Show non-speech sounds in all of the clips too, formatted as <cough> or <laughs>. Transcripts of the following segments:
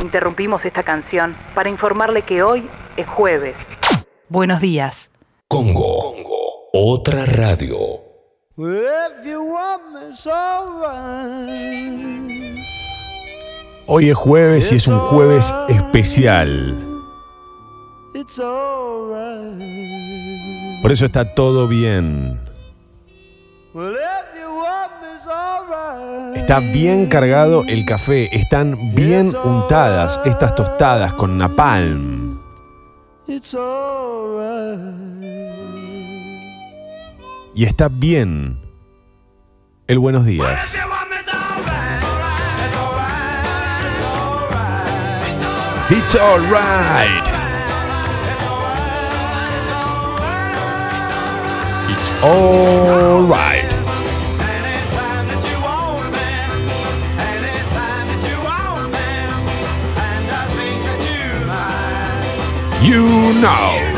Interrumpimos esta canción para informarle que hoy es jueves. Buenos días. Congo. Otra radio. Hoy es jueves y es un jueves especial. Por eso está todo bien. Está bien cargado el café, están bien untadas estas tostadas con napalm. Y está bien el buenos días. It's alright. It's alright. you now.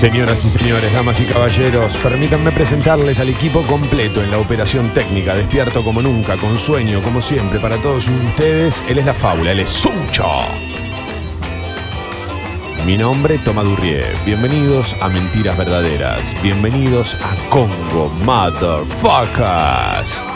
Señoras y señores, damas y caballeros, permítanme presentarles al equipo completo en la operación técnica, despierto como nunca, con sueño como siempre para todos ustedes. Él es la fábula, él es Sucho. Mi nombre, Toma Durrié. Bienvenidos a Mentiras Verdaderas. Bienvenidos a Congo Motherfuckers.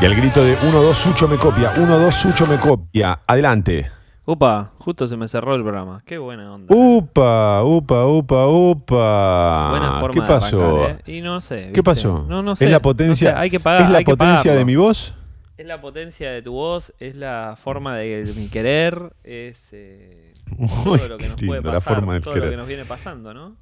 Y al grito de 1-2 Sucho me copia, 1-2 Sucho me copia. Adelante. Upa, justo se me cerró el programa. Qué buena onda. Upa, upa, upa, upa. Buena forma ¿Qué de pasó? arrancar, ¿eh? Y no sé. ¿Qué ¿viste? pasó? No, no sé. ¿Es la potencia, no sé, hay que pagar. ¿es la hay que potencia de pagarlo. mi voz? Es la potencia de tu voz, es la forma de mi querer, es eh, <laughs> todo Uy, lo que qué nos lindo, puede la pasar, forma de todo querer. lo que nos viene pasando, ¿no?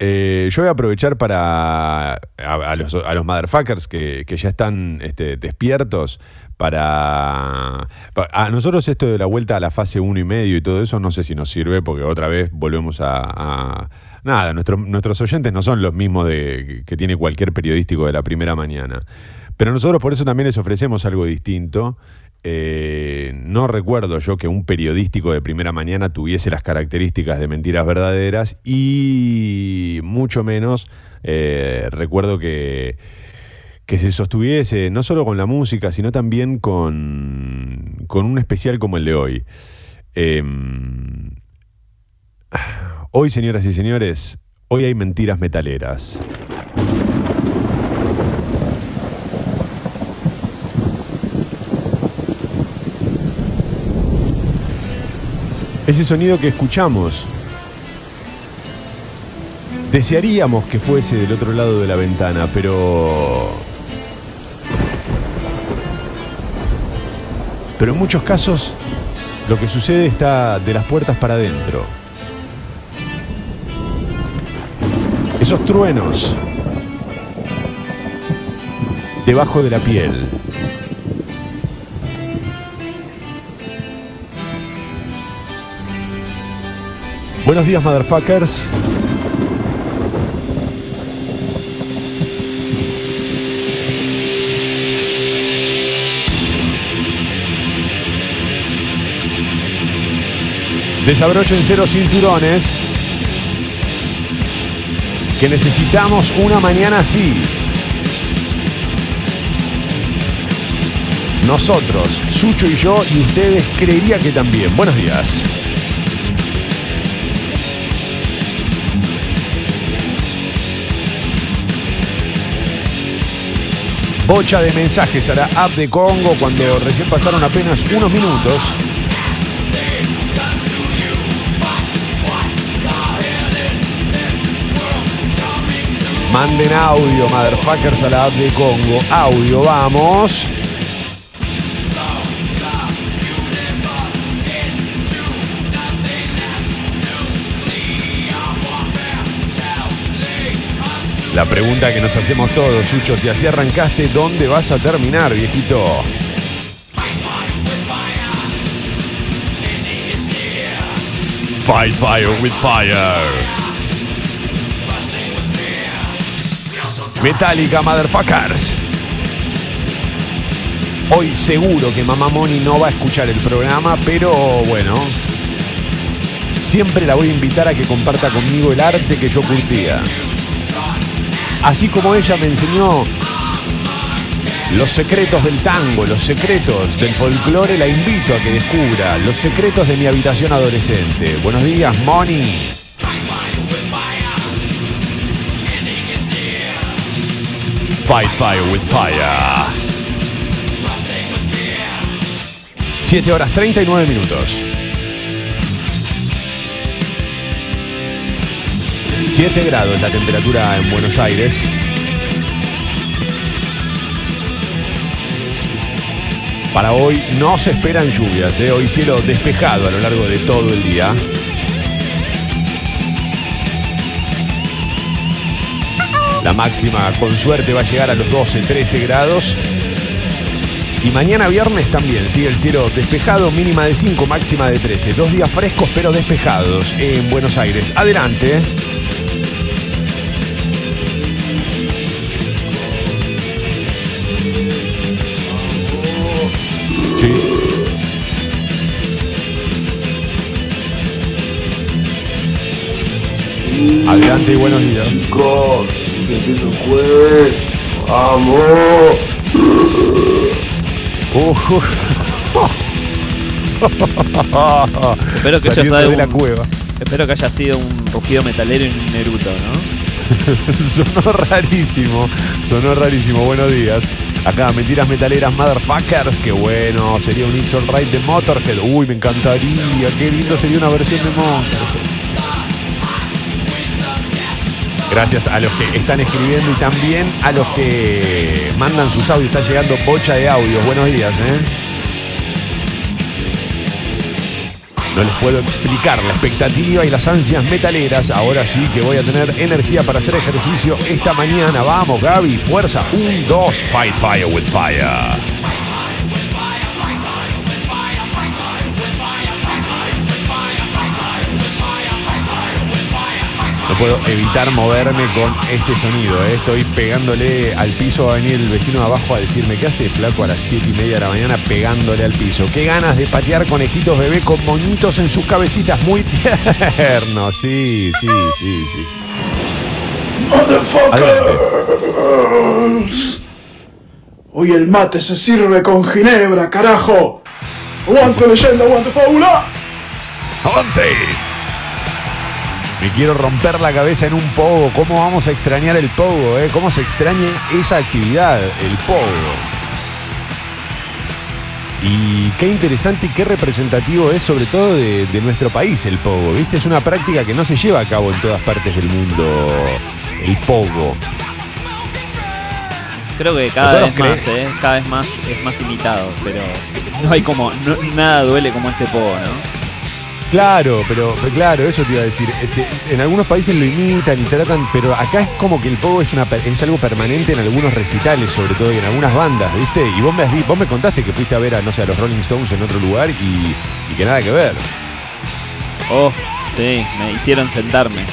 Eh, yo voy a aprovechar para a, a los, a los motherfuckers que, que ya están este, despiertos para, pa- A nosotros esto de la vuelta a la fase 1 y medio y todo eso no sé si nos sirve porque otra vez volvemos a... a- nada, nuestro- nuestros oyentes no son los mismos de, que tiene cualquier periodístico de la primera mañana. Pero nosotros por eso también les ofrecemos algo distinto. Eh, no recuerdo yo que un periodístico de primera mañana tuviese las características de mentiras verdaderas y mucho menos eh, recuerdo que, que se sostuviese no solo con la música, sino también con, con un especial como el de hoy. Eh, hoy, señoras y señores, hoy hay mentiras metaleras. Ese sonido que escuchamos, desearíamos que fuese del otro lado de la ventana, pero... Pero en muchos casos lo que sucede está de las puertas para adentro. Esos truenos debajo de la piel. Buenos días, motherfuckers. Desabrochen cero cinturones. Que necesitamos una mañana así. Nosotros, Sucho y yo, y ustedes creería que también. Buenos días. Bocha de mensajes a la app de Congo cuando recién pasaron apenas unos minutos. Manden audio, motherfuckers, a la app de Congo. Audio, vamos. La pregunta que nos hacemos todos, Sucho, si así arrancaste, ¿dónde vas a terminar, viejito? Fight Fire with Fire. Metallica, motherfuckers. Hoy seguro que Mamá Moni no va a escuchar el programa, pero bueno. Siempre la voy a invitar a que comparta conmigo el arte que yo curtía. Así como ella me enseñó los secretos del tango, los secretos del folclore, la invito a que descubra los secretos de mi habitación adolescente. Buenos días, Moni. Fight Fire with Fire. 7 horas 39 minutos. 7 grados la temperatura en Buenos Aires. Para hoy no se esperan lluvias, ¿eh? hoy cielo despejado a lo largo de todo el día. La máxima con suerte va a llegar a los 12, 13 grados. Y mañana viernes también sigue el cielo despejado, mínima de 5, máxima de 13. Dos días frescos pero despejados en Buenos Aires. Adelante. Adelante y buenos días. Chicos, que empieza el jueves. ¡Vamos! Uf, uf. Espero que, haya sido de la un, cueva. espero que haya sido un rugido metalero y un Neruto, ¿no? <laughs> Sonó rarísimo, sonó rarísimo. Buenos días. Acá, mentiras metaleras, motherfuckers. Qué bueno, sería un It's Alright de Motorhead. Uy, me encantaría. Qué lindo sería una versión de Motorhead. Gracias a los que están escribiendo y también a los que mandan sus audios. Está llegando bocha de audios. Buenos días, ¿eh? No les puedo explicar la expectativa y las ansias metaleras. Ahora sí que voy a tener energía para hacer ejercicio esta mañana. Vamos, Gaby, fuerza. Un, dos, fight fire with fire. Puedo evitar moverme con este sonido. ¿eh? Estoy pegándole al piso. Va a venir el vecino de abajo a decirme, ¿qué hace flaco a las 7 y media de la mañana pegándole al piso? Qué ganas de patear conejitos bebé con moñitos en sus cabecitas. Muy <laughs> tierno. Sí, sí, sí, sí. Adelante. Hoy el mate se sirve con ginebra, carajo. ¡Aguante leyenda, aguante fábula! ¡Adelante! Me quiero romper la cabeza en un pogo. ¿Cómo vamos a extrañar el pogo? Eh? ¿Cómo se extraña esa actividad, el pogo? Y qué interesante y qué representativo es sobre todo de, de nuestro país el pogo. ¿Viste? Es una práctica que no se lleva a cabo en todas partes del mundo. El pogo. Creo que cada vez más, ¿eh? Cada vez más es más imitado, pero no hay como, no- nada duele como este pogo, ¿no? Claro, pero pero claro, eso te iba a decir. Es- en algunos países lo imitan y tratan, pero acá es como que el pogo es, una, es algo permanente en algunos recitales, sobre todo, y en algunas bandas, ¿viste? Y vos me, vos me contaste que fuiste a ver a, no sé, a los Rolling Stones en otro lugar y, y que nada que ver. Oh, sí, me hicieron sentarme.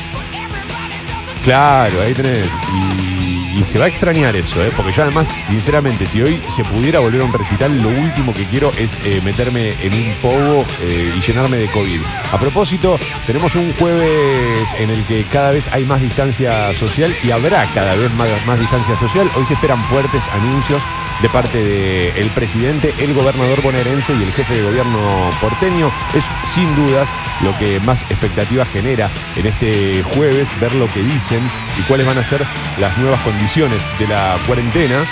Claro, ahí tenés. Y, y se va a extrañar eso, ¿eh? Porque yo además, sinceramente, si hoy se pudiera volver a un recital, lo último que quiero es eh, meterme en un pogo eh, y llenarme de COVID. A propósito, tenemos un jueves en el que cada vez hay más distancia social y habrá cada vez más, más distancia social. Hoy se esperan fuertes anuncios de parte del presidente, el gobernador bonaerense y el jefe de gobierno porteño. Es sin dudas lo que más expectativas genera en este jueves, ver lo que dicen y cuáles van a ser las nuevas condiciones de la cuarentena.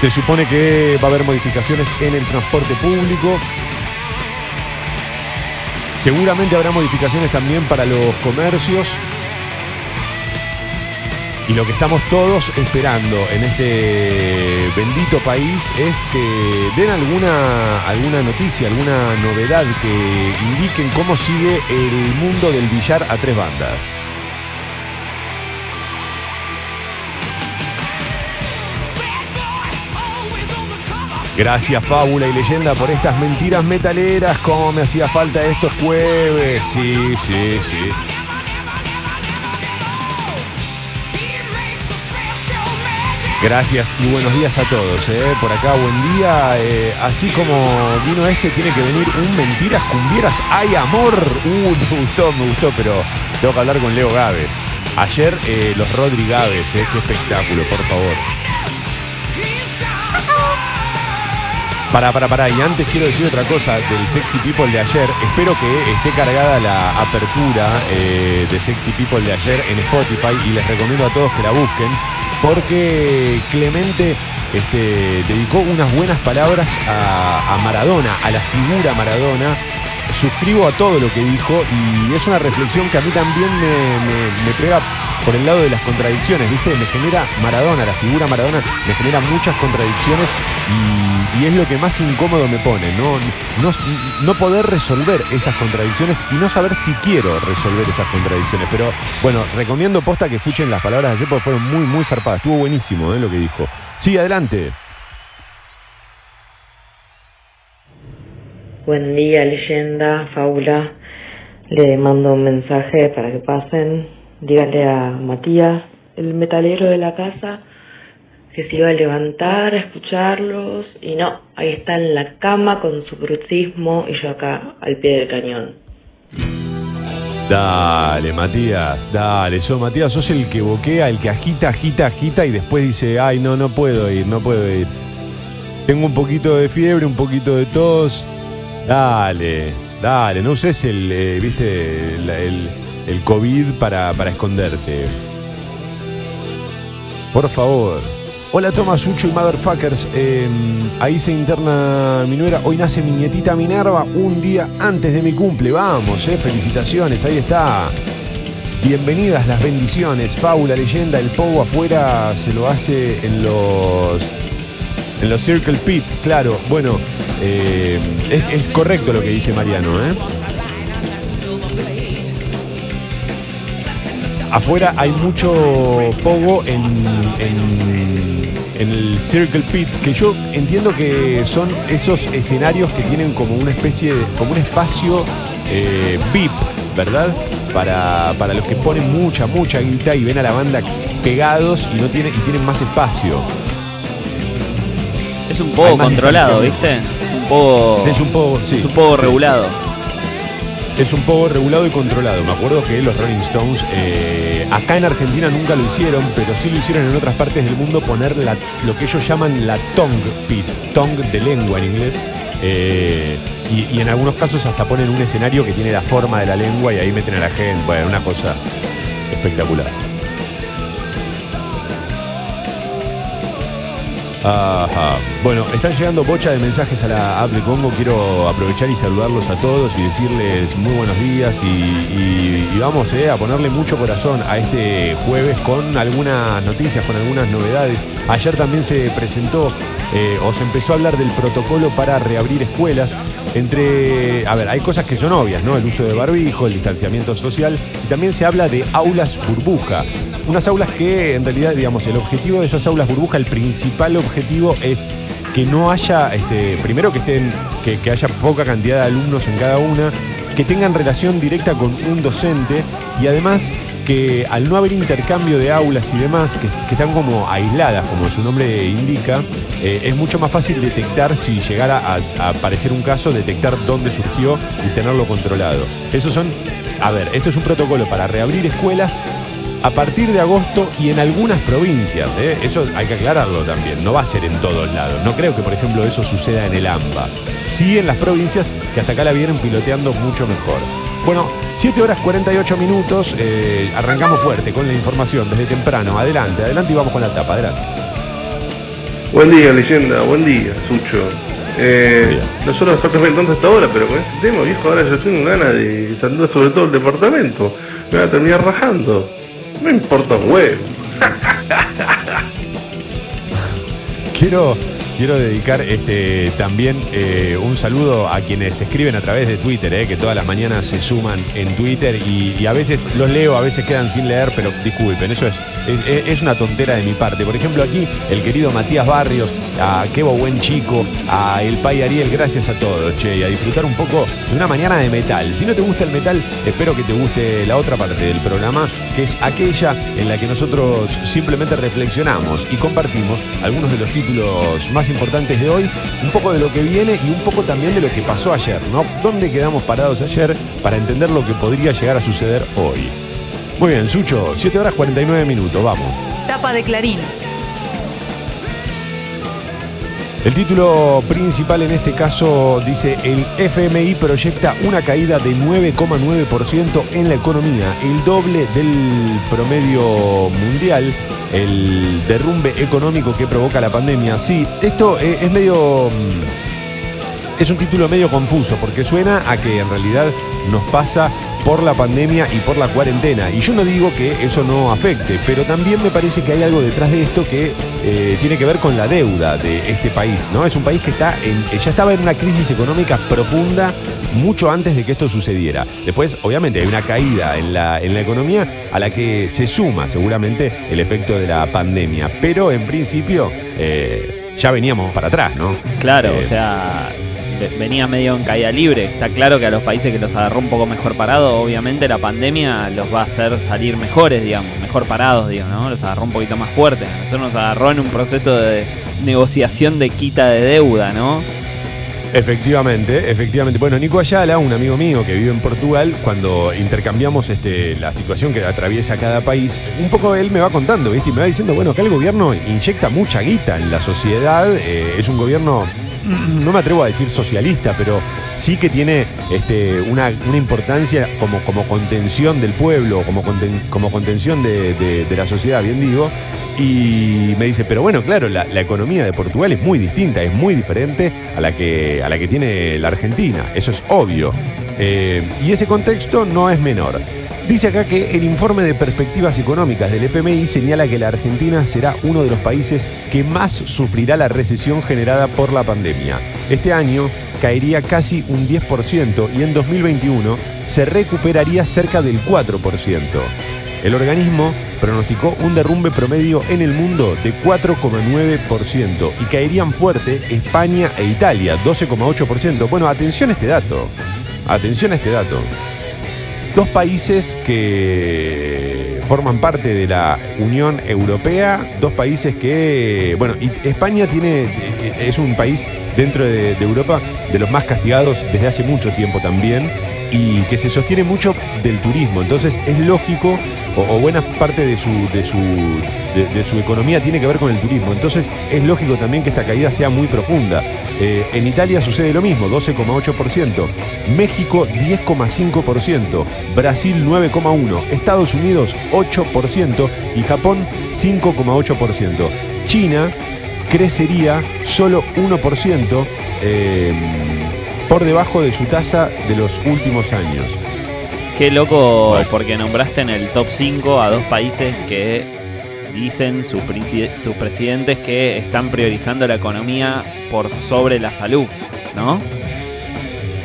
Se supone que va a haber modificaciones en el transporte público. Seguramente habrá modificaciones también para los comercios. Y lo que estamos todos esperando en este bendito país es que den alguna, alguna noticia, alguna novedad que indiquen cómo sigue el mundo del billar a tres bandas. Gracias Fábula y Leyenda por estas mentiras metaleras. Cómo me hacía falta estos jueves. Sí, sí, sí. Gracias y buenos días a todos. eh. Por acá, buen día. Eh, así como vino este, tiene que venir un Mentiras Cumbieras. ¡Ay, amor! Uh, me gustó, me gustó, pero tengo que hablar con Leo Gávez. Ayer eh, los Rodri Gávez, qué espectáculo, por favor. Para, para, para. Y antes quiero decir otra cosa del Sexy People de ayer. Espero que esté cargada la apertura eh, de Sexy People de ayer en Spotify y les recomiendo a todos que la busquen porque Clemente este, dedicó unas buenas palabras a, a Maradona, a la figura Maradona. Suscribo a todo lo que dijo y es una reflexión que a mí también me, pega por el lado de las contradicciones, ¿viste? Me genera Maradona, la figura Maradona, me genera muchas contradicciones y, y es lo que más incómodo me pone, ¿no? No, no poder resolver esas contradicciones y no saber si quiero resolver esas contradicciones. Pero bueno, recomiendo posta que escuchen las palabras de ayer porque fueron muy, muy zarpadas. Estuvo buenísimo ¿eh? lo que dijo. Sí, adelante. Buen día, leyenda, fábula. Le mando un mensaje para que pasen. Dígale a Matías, el metalero de la casa, que se iba a levantar a escucharlos. Y no, ahí está en la cama con su brucismo y yo acá al pie del cañón. Dale, Matías, dale. Sos, Matías, sos el que boquea, el que agita, agita, agita y después dice, ay, no, no puedo ir, no puedo ir. Tengo un poquito de fiebre, un poquito de tos. Dale, dale, no uses el, eh, viste, el, el- COVID para, para esconderte. Por favor. Hola Tomás Ucho y Motherfuckers. Eh, ahí se interna mi nuera. Hoy nace mi nietita Minerva un día antes de mi cumple. Vamos, eh. Felicitaciones. Ahí está. Bienvenidas las bendiciones. Fábula, leyenda. El pogo afuera se lo hace en los. En los Circle Pit, claro. Bueno, eh, es, es correcto lo que dice Mariano, ¿eh? Afuera hay mucho pogo en, en- en el Circle Pit, que yo entiendo que son esos escenarios que tienen como una especie, de- como un espacio eh, VIP, ¿verdad? Para, para los que ponen mucha, mucha guita y ven a la banda pegados y no tienen, y tienen más espacio. Es un poco controlado. ¿viste? Es un poco. Es un poco, sí. es un poco sí. regulado. Es un poco regulado y controlado. Me acuerdo que los Rolling Stones eh, acá en Argentina nunca lo hicieron, pero sí lo hicieron en otras partes del mundo poner la- lo que ellos llaman la tongue pit, tongue de lengua en inglés. eh, y, y en algunos casos hasta ponen un escenario que tiene la forma de la lengua y ahí meten a la gente. Bueno, una cosa espectacular. Bueno, están llegando bocha de mensajes a la app de Congo. Quiero aprovechar y saludarlos a todos y decirles muy buenos días y vamos eh, a ponerle mucho corazón a este jueves con algunas noticias, con algunas novedades. Ayer también se presentó eh, o se empezó a hablar del protocolo para reabrir escuelas. Entre, a ver, hay cosas que son obvias, ¿no? El uso de barbijo, el distanciamiento social y también se habla de aulas burbuja. Unas aulas que en realidad, digamos, el objetivo de esas aulas burbuja, el principal objetivo es que no haya, este, primero que estén, que, que haya poca cantidad de alumnos en cada una, que tengan relación directa con un docente y además que al no haber intercambio de aulas y demás, que, que están como aisladas, como su nombre indica, eh, es mucho más fácil detectar si llegara a, a aparecer un caso, detectar dónde surgió y tenerlo controlado. Esos son, a ver, esto es un protocolo para reabrir escuelas a partir de agosto y en algunas provincias. ¿eh? Eso hay que aclararlo también. No va a ser en todos lados. No creo que, por ejemplo, eso suceda en el AMBA. Sí en las provincias que hasta acá la vienen piloteando mucho mejor. Bueno, 7 horas 48 minutos. eh, arrancamos fuerte con la información desde temprano. Adelante, adelante y vamos con la tapa. Adelante. Buen día, leyenda, buen día, Sucho. Eh, nosotros estamos tanto hasta ahora, pero con este tema, viejo, ahora yo tengo ganas de saludar sobre todo el departamento. Me voy a terminar rajando. No importa un. Quiero, quiero dedicar este, también eh, un saludo a quienes escriben a través de Twitter, eh, que todas las mañanas se suman en Twitter y, a veces los leo, a veces quedan sin leer, pero disculpen, eso es, es, es una tontera de mi parte. Por ejemplo, aquí el querido Matías Barrios, a Kevo Buen Chico, a El Pai Ariel, gracias a todos, che, y a disfrutar un poco de una mañana de metal. Si no te gusta el metal, espero que te guste la otra parte del programa, que es aquella en la que nosotros simplemente reflexionamos y compartimos algunos de los títulos más importantes de hoy, un poco de lo que viene y un poco también de lo que pasó ayer, ¿no? ¿Dónde quedamos parados ayer para entender lo que podría llegar a suceder hoy? Muy bien, Sucho, 7 horas 49 minutos, vamos. Tapa de Clarín. El título principal en este caso dice el FMI proyecta una caída de 9,9% en la economía, el doble del promedio mundial, el derrumbe económico que provoca la pandemia. Sí, esto eh, es medio... mm, Es un título medio confuso porque suena a que en realidad nos pasa por la pandemia y por la cuarentena. Y yo no digo que eso no afecte, pero también me parece que hay algo detrás de esto que eh, tiene que ver con la deuda de este país. ¿no? Es un país que está en- ya estaba en una crisis económica profunda mucho antes de que esto sucediera. Después, obviamente, hay una caída en la, en la economía a la que se suma seguramente el efecto de la pandemia. Pero en principio eh, ya veníamos para atrás, ¿no? Claro, Eh, o sea, venía medio en caída libre. Está claro que a los países que los agarró un poco mejor parados, obviamente la pandemia los va a hacer salir mejores, digamos, mejor parados, digamos, ¿no? Los agarró un poquito más fuertes. A nosotros nos agarró en un proceso de negociación de quita de deuda, ¿no? Efectivamente, efectivamente. Bueno, Nico Ayala, un amigo mío que vive en Portugal, cuando intercambiamos este, la situación que atraviesa cada país, un poco él me va contando, ¿viste? Y me va diciendo, bueno, que el gobierno inyecta mucha guita en la sociedad, eh, es un gobierno, no me atrevo a decir socialista, pero sí que tiene este, una, una importancia como, como contención del pueblo, como, como contención de, de- la sociedad, bien digo. Y me dice, pero bueno, claro, la, la economía de Portugal es muy distinta, es muy diferente a la que, a la que tiene la Argentina, eso es obvio. Eh, y ese contexto no es menor. Dice acá que el informe de perspectivas económicas del FMI señala que la Argentina será uno de los países que más sufrirá la recesión generada por la pandemia. Este año caería casi un 10% y en 2021 se recuperaría cerca del 4%. El organismo pronosticó un derrumbe promedio en el mundo de 4,9% y caerían fuerte España e Italia, 12,8%. Bueno, atención a este dato. Atención a este dato. Dos países que forman parte de la Unión Europea, dos países que, bueno, España tiene, es un país dentro de, de Europa de los más castigados desde hace mucho tiempo también y que se sostiene mucho del turismo. Entonces es lógico, o, o buena parte de su, de, su, de, su economía tiene que ver con el turismo. Entonces es lógico también que esta caída sea muy profunda. Eh, en Italia sucede lo mismo, 12,8%. México 10,5%. Brasil 9,1%. Estados Unidos 8% y Japón 5,8%. China crecería solo 1%. eh, por debajo de su tasa de los últimos años. Qué loco, Bueno. porque nombraste en el top 5 a dos países que dicen sus presidentes que están priorizando la economía por sobre la salud, ¿no?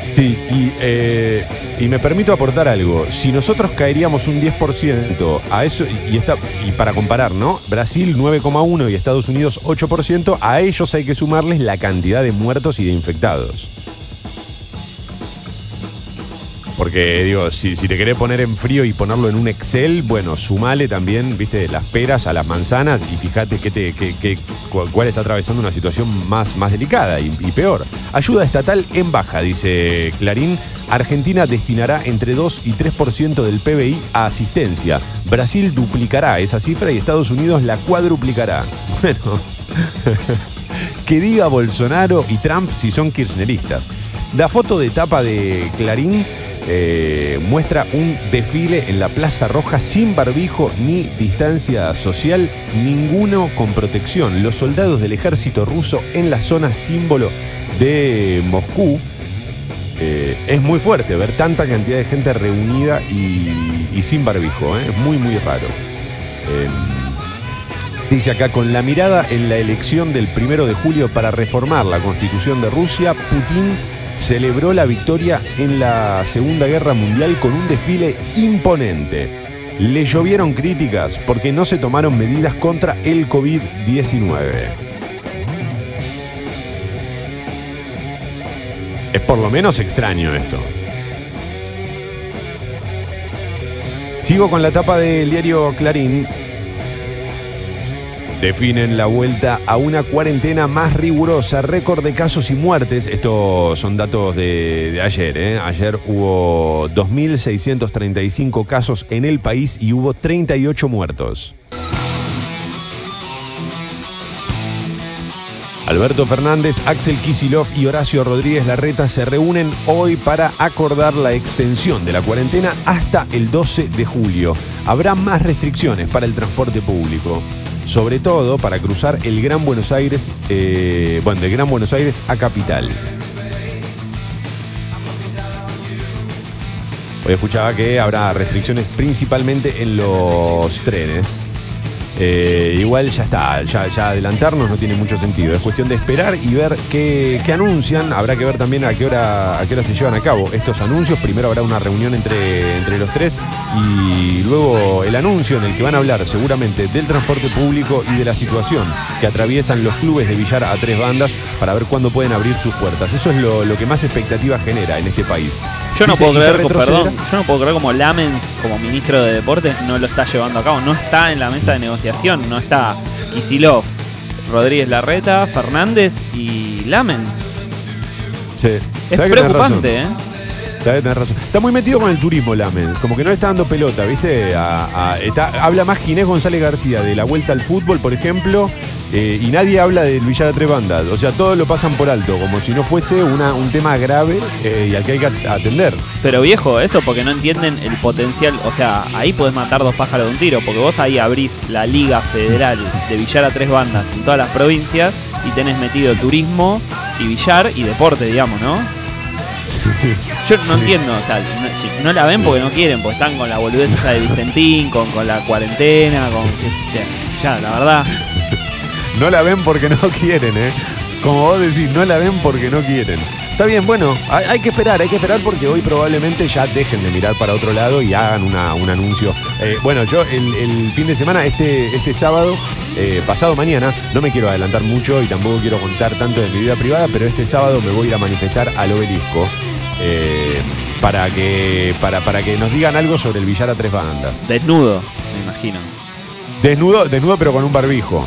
Sí, y, eh, y me permito aportar algo. Si nosotros caeríamos un 10% a eso, y, está, y para comparar, ¿no? Brasil 9,1 y Estados Unidos 8%, a ellos hay que sumarles la cantidad de muertos y de infectados. Porque, digo, si, te querés poner en frío y ponerlo en un Excel, bueno, sumale también, viste, las peras a las manzanas y fíjate qué te, cuál está atravesando una situación más, más delicada y, y peor. Ayuda estatal en baja, dice Clarín. Argentina destinará entre 2 y 3% del PBI a asistencia. Brasil duplicará esa cifra y Estados Unidos la cuadruplicará. <laughs> Bueno, <laughs> que diga Bolsonaro y Trump si son kirchneristas. La foto de tapa de Clarín eh, muestra un desfile en la Plaza Roja sin barbijo ni distancia social, ninguno con protección. Los soldados del ejército ruso en la zona símbolo de Moscú. Eh, es muy fuerte ver tanta cantidad de gente reunida y, sin barbijo, ¿eh? es muy muy raro. Eh, Dice acá, con la mirada en la elección del primero de julio para reformar la constitución de Rusia, Putin celebró la victoria en la Segunda Guerra Mundial con un desfile imponente. Le llovieron críticas porque no se tomaron medidas contra el COVID-19. Es por lo menos extraño esto. Sigo con la tapa del diario Clarín. Definen la vuelta a una cuarentena más rigurosa, récord de casos y muertes. Estos son datos de, ayer. ¿eh? Ayer hubo 2.635 casos en el país y hubo 38 muertos. Alberto Fernández, Axel Kisilov y Horacio Rodríguez Larreta se reúnen hoy para acordar la extensión de la cuarentena hasta el 12 de julio. Habrá más restricciones para el transporte público, sobre todo para cruzar el Gran Buenos Aires, eh, bueno, de Gran Buenos Aires a Capital. Hoy escuchaba que habrá restricciones principalmente en los trenes. Eh, igual ya está, ya, ya adelantarnos no tiene mucho sentido. Es cuestión de esperar y ver qué, qué anuncian. Habrá que ver también a qué, hora, a qué hora se llevan a cabo estos anuncios. Primero habrá una reunión entre, entre los tres y luego el anuncio en el que van a hablar seguramente del transporte público y de la situación que atraviesan los clubes de billar a tres bandas para ver cuándo pueden abrir sus puertas. Eso es lo, lo que más expectativa genera en este país. Yo no Dice, puedo creer, perdón, yo no puedo creer como Lamens, como ministro de deportes, no lo está llevando a cabo. No está en la mesa de negociación, no está Kisilov, Rodríguez Larreta, Fernández y Lamens. Sí. Es ¿Sabés que tenés preocupante, ¿eh? Razón. Está muy metido con el turismo Lamens, como que no le está dando pelota, ¿viste? A- a- está- habla más Ginés González García de la vuelta al fútbol, por ejemplo, eh, y nadie habla del Villar a tres bandas. O sea, todos lo pasan por alto, como si no fuese una- un tema grave eh, y al que hay que at- atender. Pero viejo, eso porque no entienden el potencial. O sea, ahí podés matar dos pájaros de un tiro. Porque vos ahí abrís la Liga Federal de billar a tres bandas en todas las provincias y tenés metido turismo y billar y deporte, digamos, ¿no? Yo no entiendo, o sea, no, si no la ven porque no quieren, porque están con la boludez de Vicentín, con, con la cuarentena, con. Ya, la verdad. No la ven porque no <laughs> quieren, ¿eh? Como vos decís, no la ven porque no quieren. Está bien, bueno, hay, hay que esperar, hay que esperar porque hoy probablemente ya dejen de mirar para otro lado y hagan una- un anuncio. Eh, bueno, yo el, el fin de semana, este, este sábado, eh, pasado mañana, no me quiero adelantar mucho y tampoco quiero contar tanto de mi vida privada, pero este sábado me voy a ir a manifestar al obelisco. eh, para que, para, para que nos digan algo sobre el billar a tres bandas. Desnudo, me imagino. Desnudo, desnudo pero con un barbijo.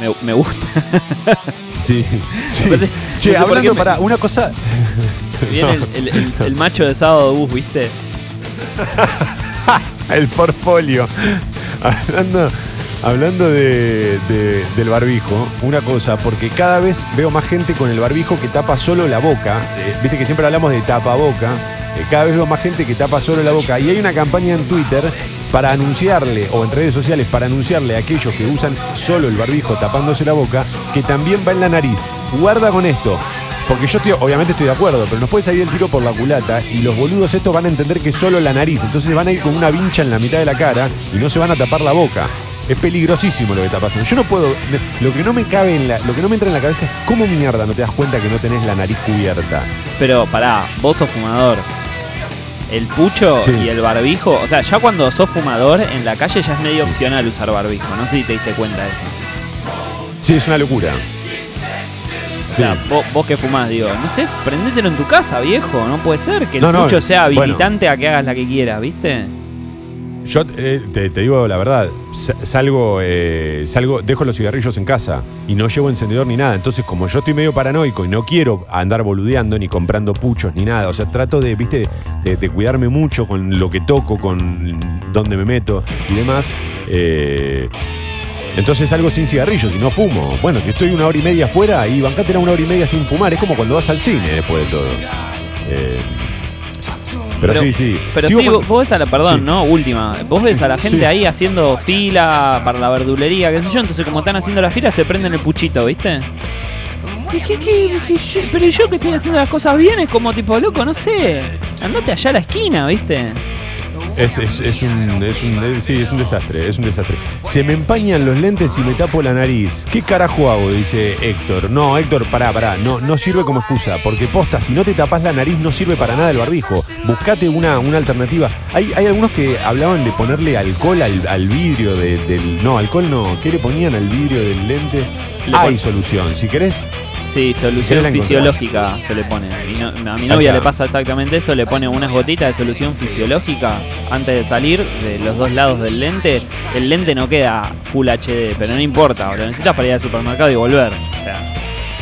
Me, me gusta. <laughs> Sí, sí. Aparte, Che, no sé por hablando me- para una cosa. Viene el, el- el- el macho de sábado bus, ¿viste? <laughs> El portfolio. Hablando, hablando de- de- del barbijo, una cosa, porque cada vez veo más gente con el barbijo que tapa solo la boca. Eh, Viste que siempre hablamos de tapa boca. cada vez veo más gente que tapa solo la boca. Y hay una campaña en Twitter para anunciarle, o en redes sociales, para anunciarle a aquellos que usan solo el barbijo tapándose la boca, que también va en la nariz. Guarda con esto. Porque yo obviamente estoy de acuerdo, pero nos puede salir el tiro por la culata y los boludos estos van a entender que solo la nariz. Entonces van a ir con una vincha en la mitad de la cara y no se van a tapar la boca. Es peligrosísimo lo que está pasando. Yo no puedo. Lo que no me cabe en la. Lo que no me entra en la cabeza es cómo mierda no te das cuenta que no tenés la nariz cubierta. Pero pará, vos sos fumador. El pucho Sí. y el barbijo, o sea, ya cuando sos fumador en la calle ya es medio opcional usar barbijo. No sé si te diste cuenta de eso. Sí, es una locura. O sea, vos, vos que fumás, digo, no sé, prendételo en tu casa, viejo. No puede ser que el No, no, pucho sea bueno. habilitante a que hagas la que quieras, ¿viste? Yo eh, te, digo la verdad, sa- salgo, eh, salgo, dejo los cigarrillos en casa y no llevo encendedor ni nada. Entonces, como yo estoy medio paranoico y no quiero andar boludeando ni comprando puchos ni nada, o sea, trato de, viste, de, de cuidarme mucho con lo que toco, con dónde me meto y demás. eh, entonces salgo sin cigarrillos y no fumo. Bueno, si estoy una hora y media afuera y bancátela una hora y media sin fumar, es como cuando vas al cine después de todo. Eh, pero, sí, sí. Pero Sigo sí, con- vos- vos ves a la, perdón, Sí. ¿no? Última. Vos ves a la gente Sí. ahí haciendo fila para la verdulería, qué sé yo. Entonces, como están haciendo la fila, se prenden el puchito, ¿viste? ¿Y qué- qué- qué- yo- pero yo que estoy haciendo las cosas bien es como tipo, loco, no sé. Andate allá a la esquina, ¿viste? Es, es- es un, es un- sí, es un desastre, es un desastre. Se me empañan los lentes y me tapo la nariz. ¿Qué carajo hago? Dice Héctor. No, Héctor, pará, pará. No, no sirve como excusa. Porque posta, si no te tapas la nariz, no sirve para nada el barbijo. Buscate una, una alternativa. Hay, hay algunos que hablaban de ponerle alcohol al, al vidrio de- del. No, alcohol no. ¿Qué le ponían al vidrio del lente? Le Hay solución. Si querés, Sí, ¿Querés solución fisiológica se le pone. Mi no- a mi novia le pasa exactamente eso, le pone unas gotitas de solución fisiológica antes de salir de los dos lados del lente. El lente no queda Full HD, pero no importa, lo necesitas para ir al supermercado y volver. O sea,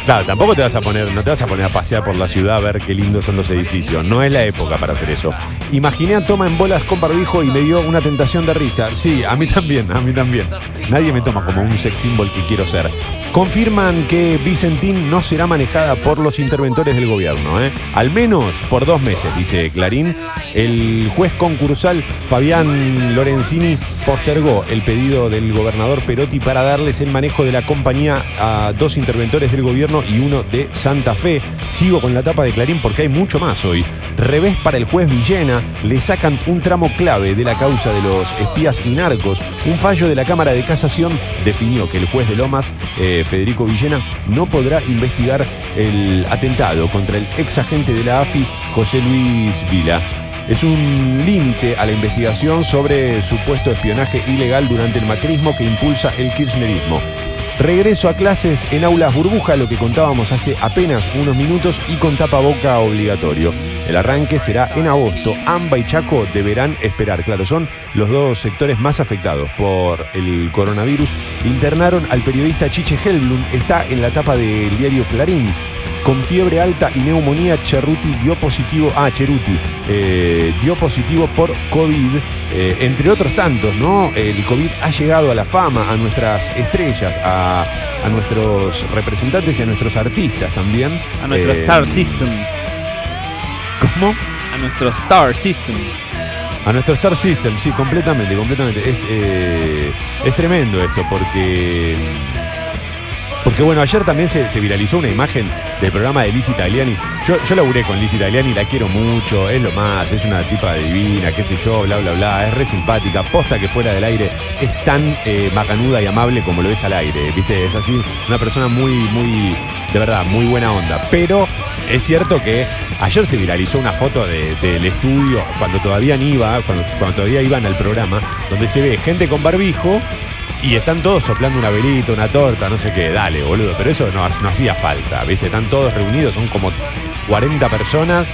Claro, tampoco te vas a poner, no te vas a poner a pasear por la ciudad a ver qué lindos son los edificios. No es la época para hacer eso. Imaginé a Toma en bolas con barbijo y me dio una tentación de risa. Sí, a mí también, a mí también. Nadie me toma como un sex symbol que quiero ser. Confirman que Vicentín no será manejada por los interventores del gobierno, ¿eh? Al menos por dos meses, dice Clarín. El juez concursal Fabián Lorenzini postergó el pedido del gobernador Perotti para darles el manejo de la compañía a dos interventores del gobierno y uno de Santa Fe. Sigo con la tapa de Clarín porque hay mucho más hoy. Revés para el juez Villena, le sacan un tramo clave de la causa de los espías y narcos. Un fallo de la Cámara de Casación definió que el juez de Lomas, eh, Federico Villena, no podrá investigar el atentado contra el ex agente de la AFI, José Luis Vila. Es un límite a la investigación sobre supuesto espionaje ilegal durante el macrismo que impulsa el kirchnerismo. Regreso a clases en aulas burbuja, lo que contábamos hace apenas unos minutos y con tapaboca obligatorio. El arranque será en agosto. AMBA y Chaco deberán esperar. Claro, son los dos sectores más afectados por el coronavirus. Internaron al periodista Chiche Helblum. Está en la tapa del diario Clarín. Con fiebre alta y neumonía, Cerruti dio positivo, ah, Cheruti, eh, dio positivo por COVID, eh, entre otros tantos, ¿no? El COVID ha llegado a la fama, a nuestras estrellas, a, a nuestros representantes y a nuestros artistas también. a nuestro Eh, Star System. ¿Cómo? A nuestro Star System. A nuestro Star System, sí, completamente, completamente. Es, eh, es tremendo esto porque. Porque bueno, ayer también se, se viralizó una imagen del programa de Lizzie Tagliani. Yo, yo laburé con Lizzie Tagliani, la quiero mucho, es lo más, es una tipa divina, qué sé yo, bla, bla, bla, es re simpática, posta que fuera del aire es tan eh, macanuda y amable como lo es al aire, ¿viste? Es así, una persona muy, muy, de verdad, muy buena onda. Pero es cierto que ayer se viralizó una foto de- del estudio, cuando todavía iba, cuando todavía iban al programa, donde se ve gente con barbijo y están todos soplando una velita, una torta, no sé qué, dale, boludo. Pero eso no, no hacía falta, ¿viste? Están todos reunidos, son como 40 personas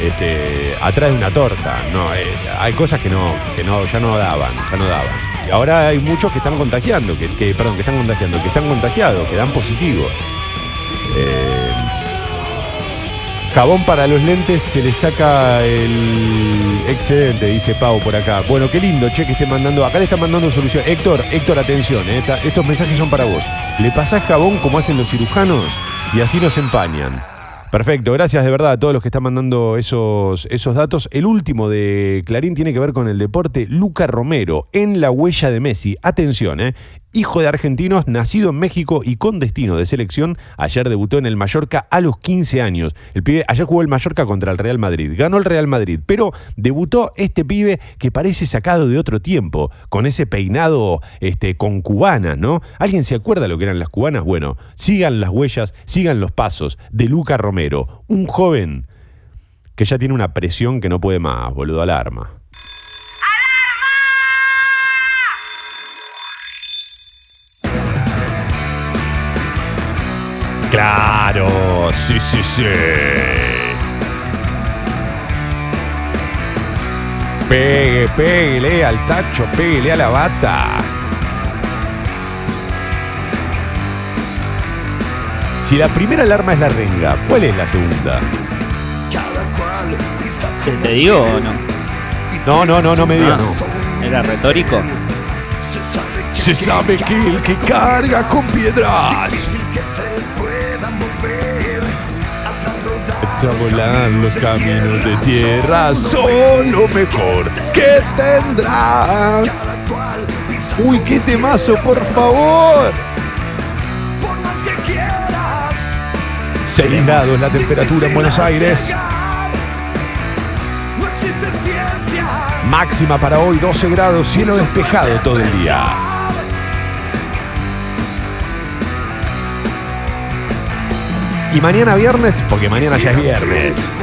este, atrás de una torta. No, eh, hay cosas que no, que no, ya no daban, ya no daban. Y ahora hay muchos que están contagiando, que, que- perdón, que están contagiando, que están contagiados, que dan positivo. Eh, Jabón para los lentes se le saca el excedente, dice Pau por acá. Bueno, qué lindo, che, que esté mandando. Acá le están mandando solución. Héctor, Héctor, atención, eh, estos mensajes son para vos. Le pasás jabón como hacen los cirujanos y así nos empañan. Perfecto, gracias de verdad a todos los que están mandando esos, esos datos. El último de Clarín tiene que ver con el deporte. Luca Romero, en la huella de Messi. Atención, eh. Hijo de argentinos, nacido en México y con destino de selección, ayer debutó en el Mallorca a los 15 años. El pibe, ayer jugó el Mallorca contra el Real Madrid, ganó el Real Madrid, pero debutó este pibe que parece sacado de otro tiempo, con ese peinado este, con cubanas, ¿no? ¿Alguien se acuerda lo que eran las cubanas? Bueno, sigan las huellas, sigan los pasos de Luca Romero, un joven que ya tiene una presión que no puede más, boludo, alarma. Claro, sí, sí, sí. Pegue, péguele al tacho, péguele a la bata. Si la primera alarma es la renga, ¿cuál es la segunda? ¿Te digo o no? No, no, no, no me digas, Ah, no. ¿Era retórico? Se sabe que el que carga con piedras volando los caminos de tierra. Son lo mejor que tendrá. Uy, qué temazo, por favor. Seis grados la temperatura en Buenos Aires. Máxima para hoy 12 grados, cielo despejado todo el día. Y mañana viernes, porque mañana ya es viernes.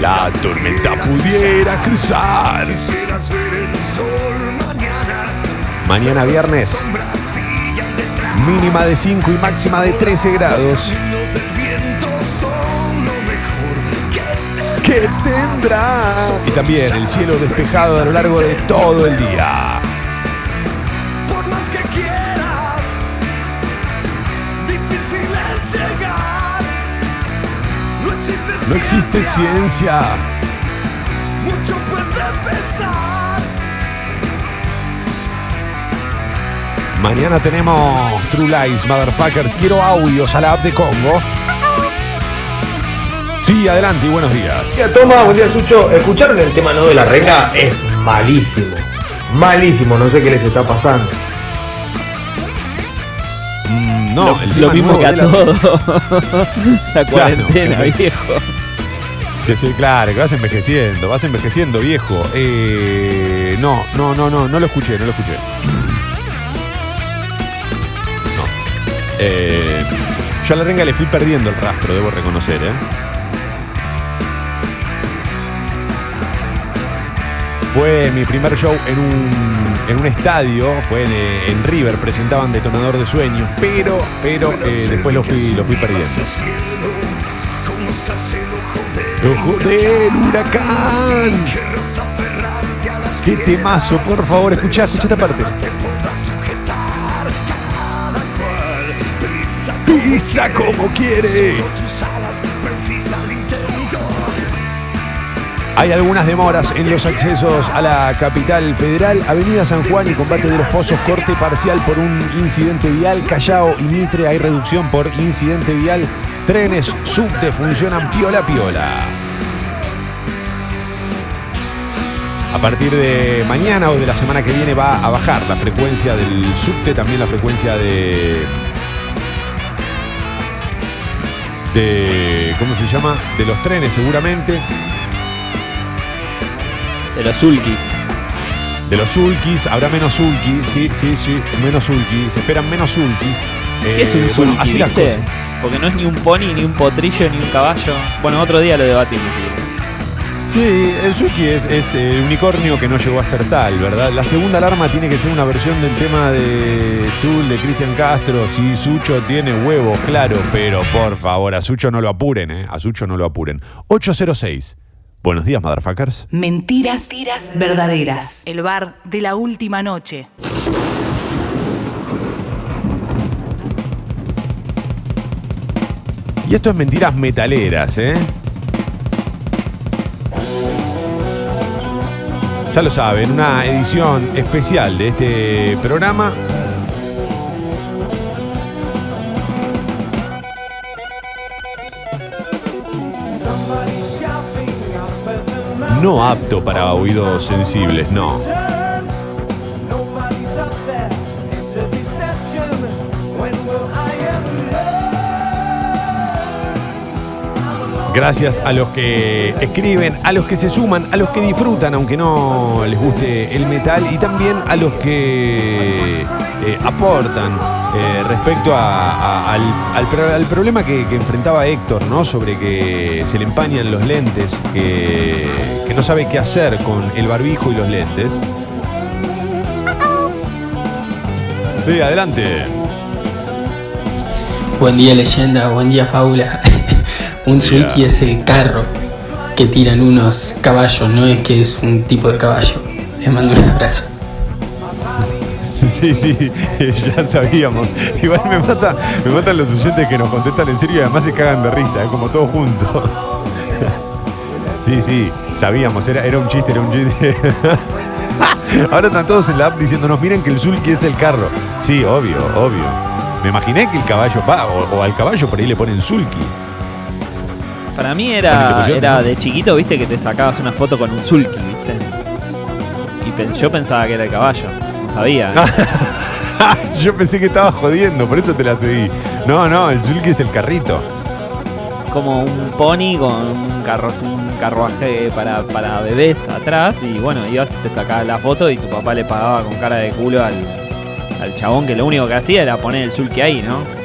La tormenta pudiera cruzar. Mañana viernes, mínima de 5 y máxima de 13 grados. ¿Qué tendrá? Y también el cielo despejado a lo largo de todo el día. No existe ciencia. Mucho puede pesar. Mañana tenemos True Lies, Motherfuckers. Quiero audios a la app de Congo. Sí, adelante y buenos días. día Toma, buen día Sucho. ¿Escucharon el tema no de la renga? Es malísimo. Malísimo, no sé qué les está pasando. Mm, no, lo, el lo tema mismo que a la- todo. <laughs> la cuarentena, viejo. Que sí, claro, que vas envejeciendo, vas envejeciendo, viejo. Eh, no, no, no, no, no lo escuché, no lo escuché. No. Eh, yo a la renga le fui perdiendo el rastro, debo reconocer, ¿eh? Fue mi primer show en un, en un estadio, fue en, eh, en River, presentaban Detonador de Sueños, pero, pero eh, después lo fui, lo fui perdiendo. ¡Ojo del huracán! ¡Qué temazo, por favor! Escuchá, escuchá esta parte. Pisa como quiere. Hay algunas demoras en los accesos a la capital federal, Avenida San Juan y Combate de los Pozos, corte parcial por un incidente vial, Callao y Mitre, hay reducción por incidente vial, trenes subte funcionan piola piola. A partir de mañana o de la semana que viene va a bajar la frecuencia del subte, también la frecuencia de. de. ¿cómo se llama? De los trenes seguramente. De los Zulkis. De los Zulkis, habrá menos Zulkis, sí, sí, sí, menos Zulkis, se esperan menos Zulkis. ¿Qué es un Eh, bueno, así las cosas. Porque no es ni un pony, ni un potrillo, ni un caballo. Bueno, otro día lo debatimos. Sí, el Zulki es, es el unicornio que no llegó a ser tal, ¿verdad? La segunda alarma tiene que ser una versión del tema de Tool de Cristian Castro. Si Sucho tiene huevos, claro, pero por favor, a Sucho no lo apuren, ¿eh? A Sucho no lo apuren. 806. Buenos días, motherfuckers. Mentiras verdaderas. El bar de la última noche. Y esto es mentiras metaleras, ¿eh? Ya lo saben, una edición especial de este programa. No apto para oídos sensibles, no. Gracias a los que escriben, a los que se suman, a los que disfrutan, aunque no les guste el metal, y también a los que eh, aportan eh, respecto al, al problema que, que enfrentaba Héctor, ¿no? Sobre que se le empañan los lentes, que, que no sabe qué hacer con el barbijo y los lentes. Sí, adelante. Buen día leyenda, buen día fábula. <laughs> un sulky es el carro que tiran unos caballos, no es que es un tipo de caballo. Les mando un abrazo. <laughs> Sí, sí, <laughs> ya sabíamos. Igual me mata, me matan los oyentes que nos contestan en serio y además se cagan de risa, como todos juntos. <laughs> Sí, sí, sabíamos, era, era un chiste, era un chiste. Ahora están todos en la app diciéndonos, miren que el Zulki es el carro. Sí, obvio, obvio. Me imaginé que el caballo va, o, o al caballo por ahí le ponen Zulki. Para mí era, era de chiquito, viste, que te sacabas una foto con un Zulki, viste. Y yo pensaba que era el caballo. No sabía. <laughs> Yo pensé que estaba jodiendo, por eso te la seguí. No, no, el Zulki es el carrito. como un pony con un, carro, un carruaje para, para bebés atrás y bueno, ibas y te sacabas la foto y tu papá le pagaba con cara de culo al, al chabón que lo único que hacía era poner el sulky ahí, ¿no?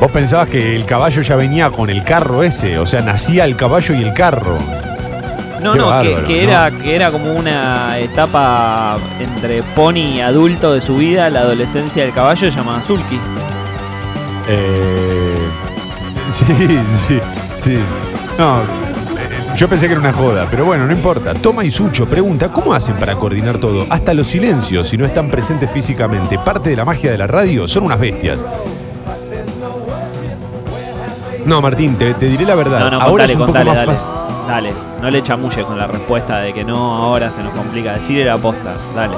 Vos pensabas que el caballo ya venía con el carro ese, o sea, nacía el caballo y el carro. No, Qué no, que, bárbaro, que ¿no? era, que era como una etapa entre pony y adulto de su vida, la adolescencia del caballo llamada sulky. Eh, <laughs> sí, sí, sí. No, eh, yo pensé que era una joda, pero bueno, no importa. Toma y Sucho pregunta, ¿cómo hacen para coordinar todo? Hasta los silencios, si no están presentes físicamente. Parte de la magia de la radio, son unas bestias. No, Martín, te, te diré la verdad. No, no, Ahora contale, es un poco contale, más dale. fácil. Dale, no le chamulles con la respuesta de que no, ahora se nos complica. Decirle la posta, dale.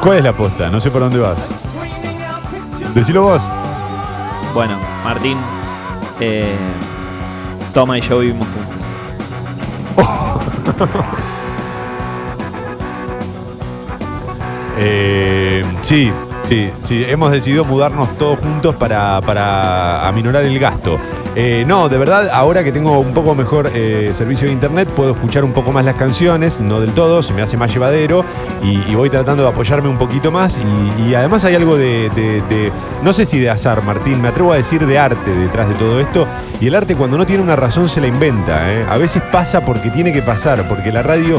¿Cuál es la posta? No sé por dónde vas. Decilo vos. Bueno, Martín, eh, Toma y yo vivimos juntos. <laughs> Eh, sí, sí, sí. Hemos decidido mudarnos todos juntos para, para aminorar el gasto. Eh, no, de verdad, ahora que tengo un poco mejor eh, servicio de internet, puedo escuchar un poco más las canciones, no del todo, se me hace más llevadero y, voy tratando de apoyarme un poquito más. Y, además hay algo de, no sé si de azar, Martín, me atrevo a decir de arte detrás de todo esto. Y el arte cuando no tiene una razón se la inventa. ¿eh? A veces pasa porque tiene que pasar, porque la radio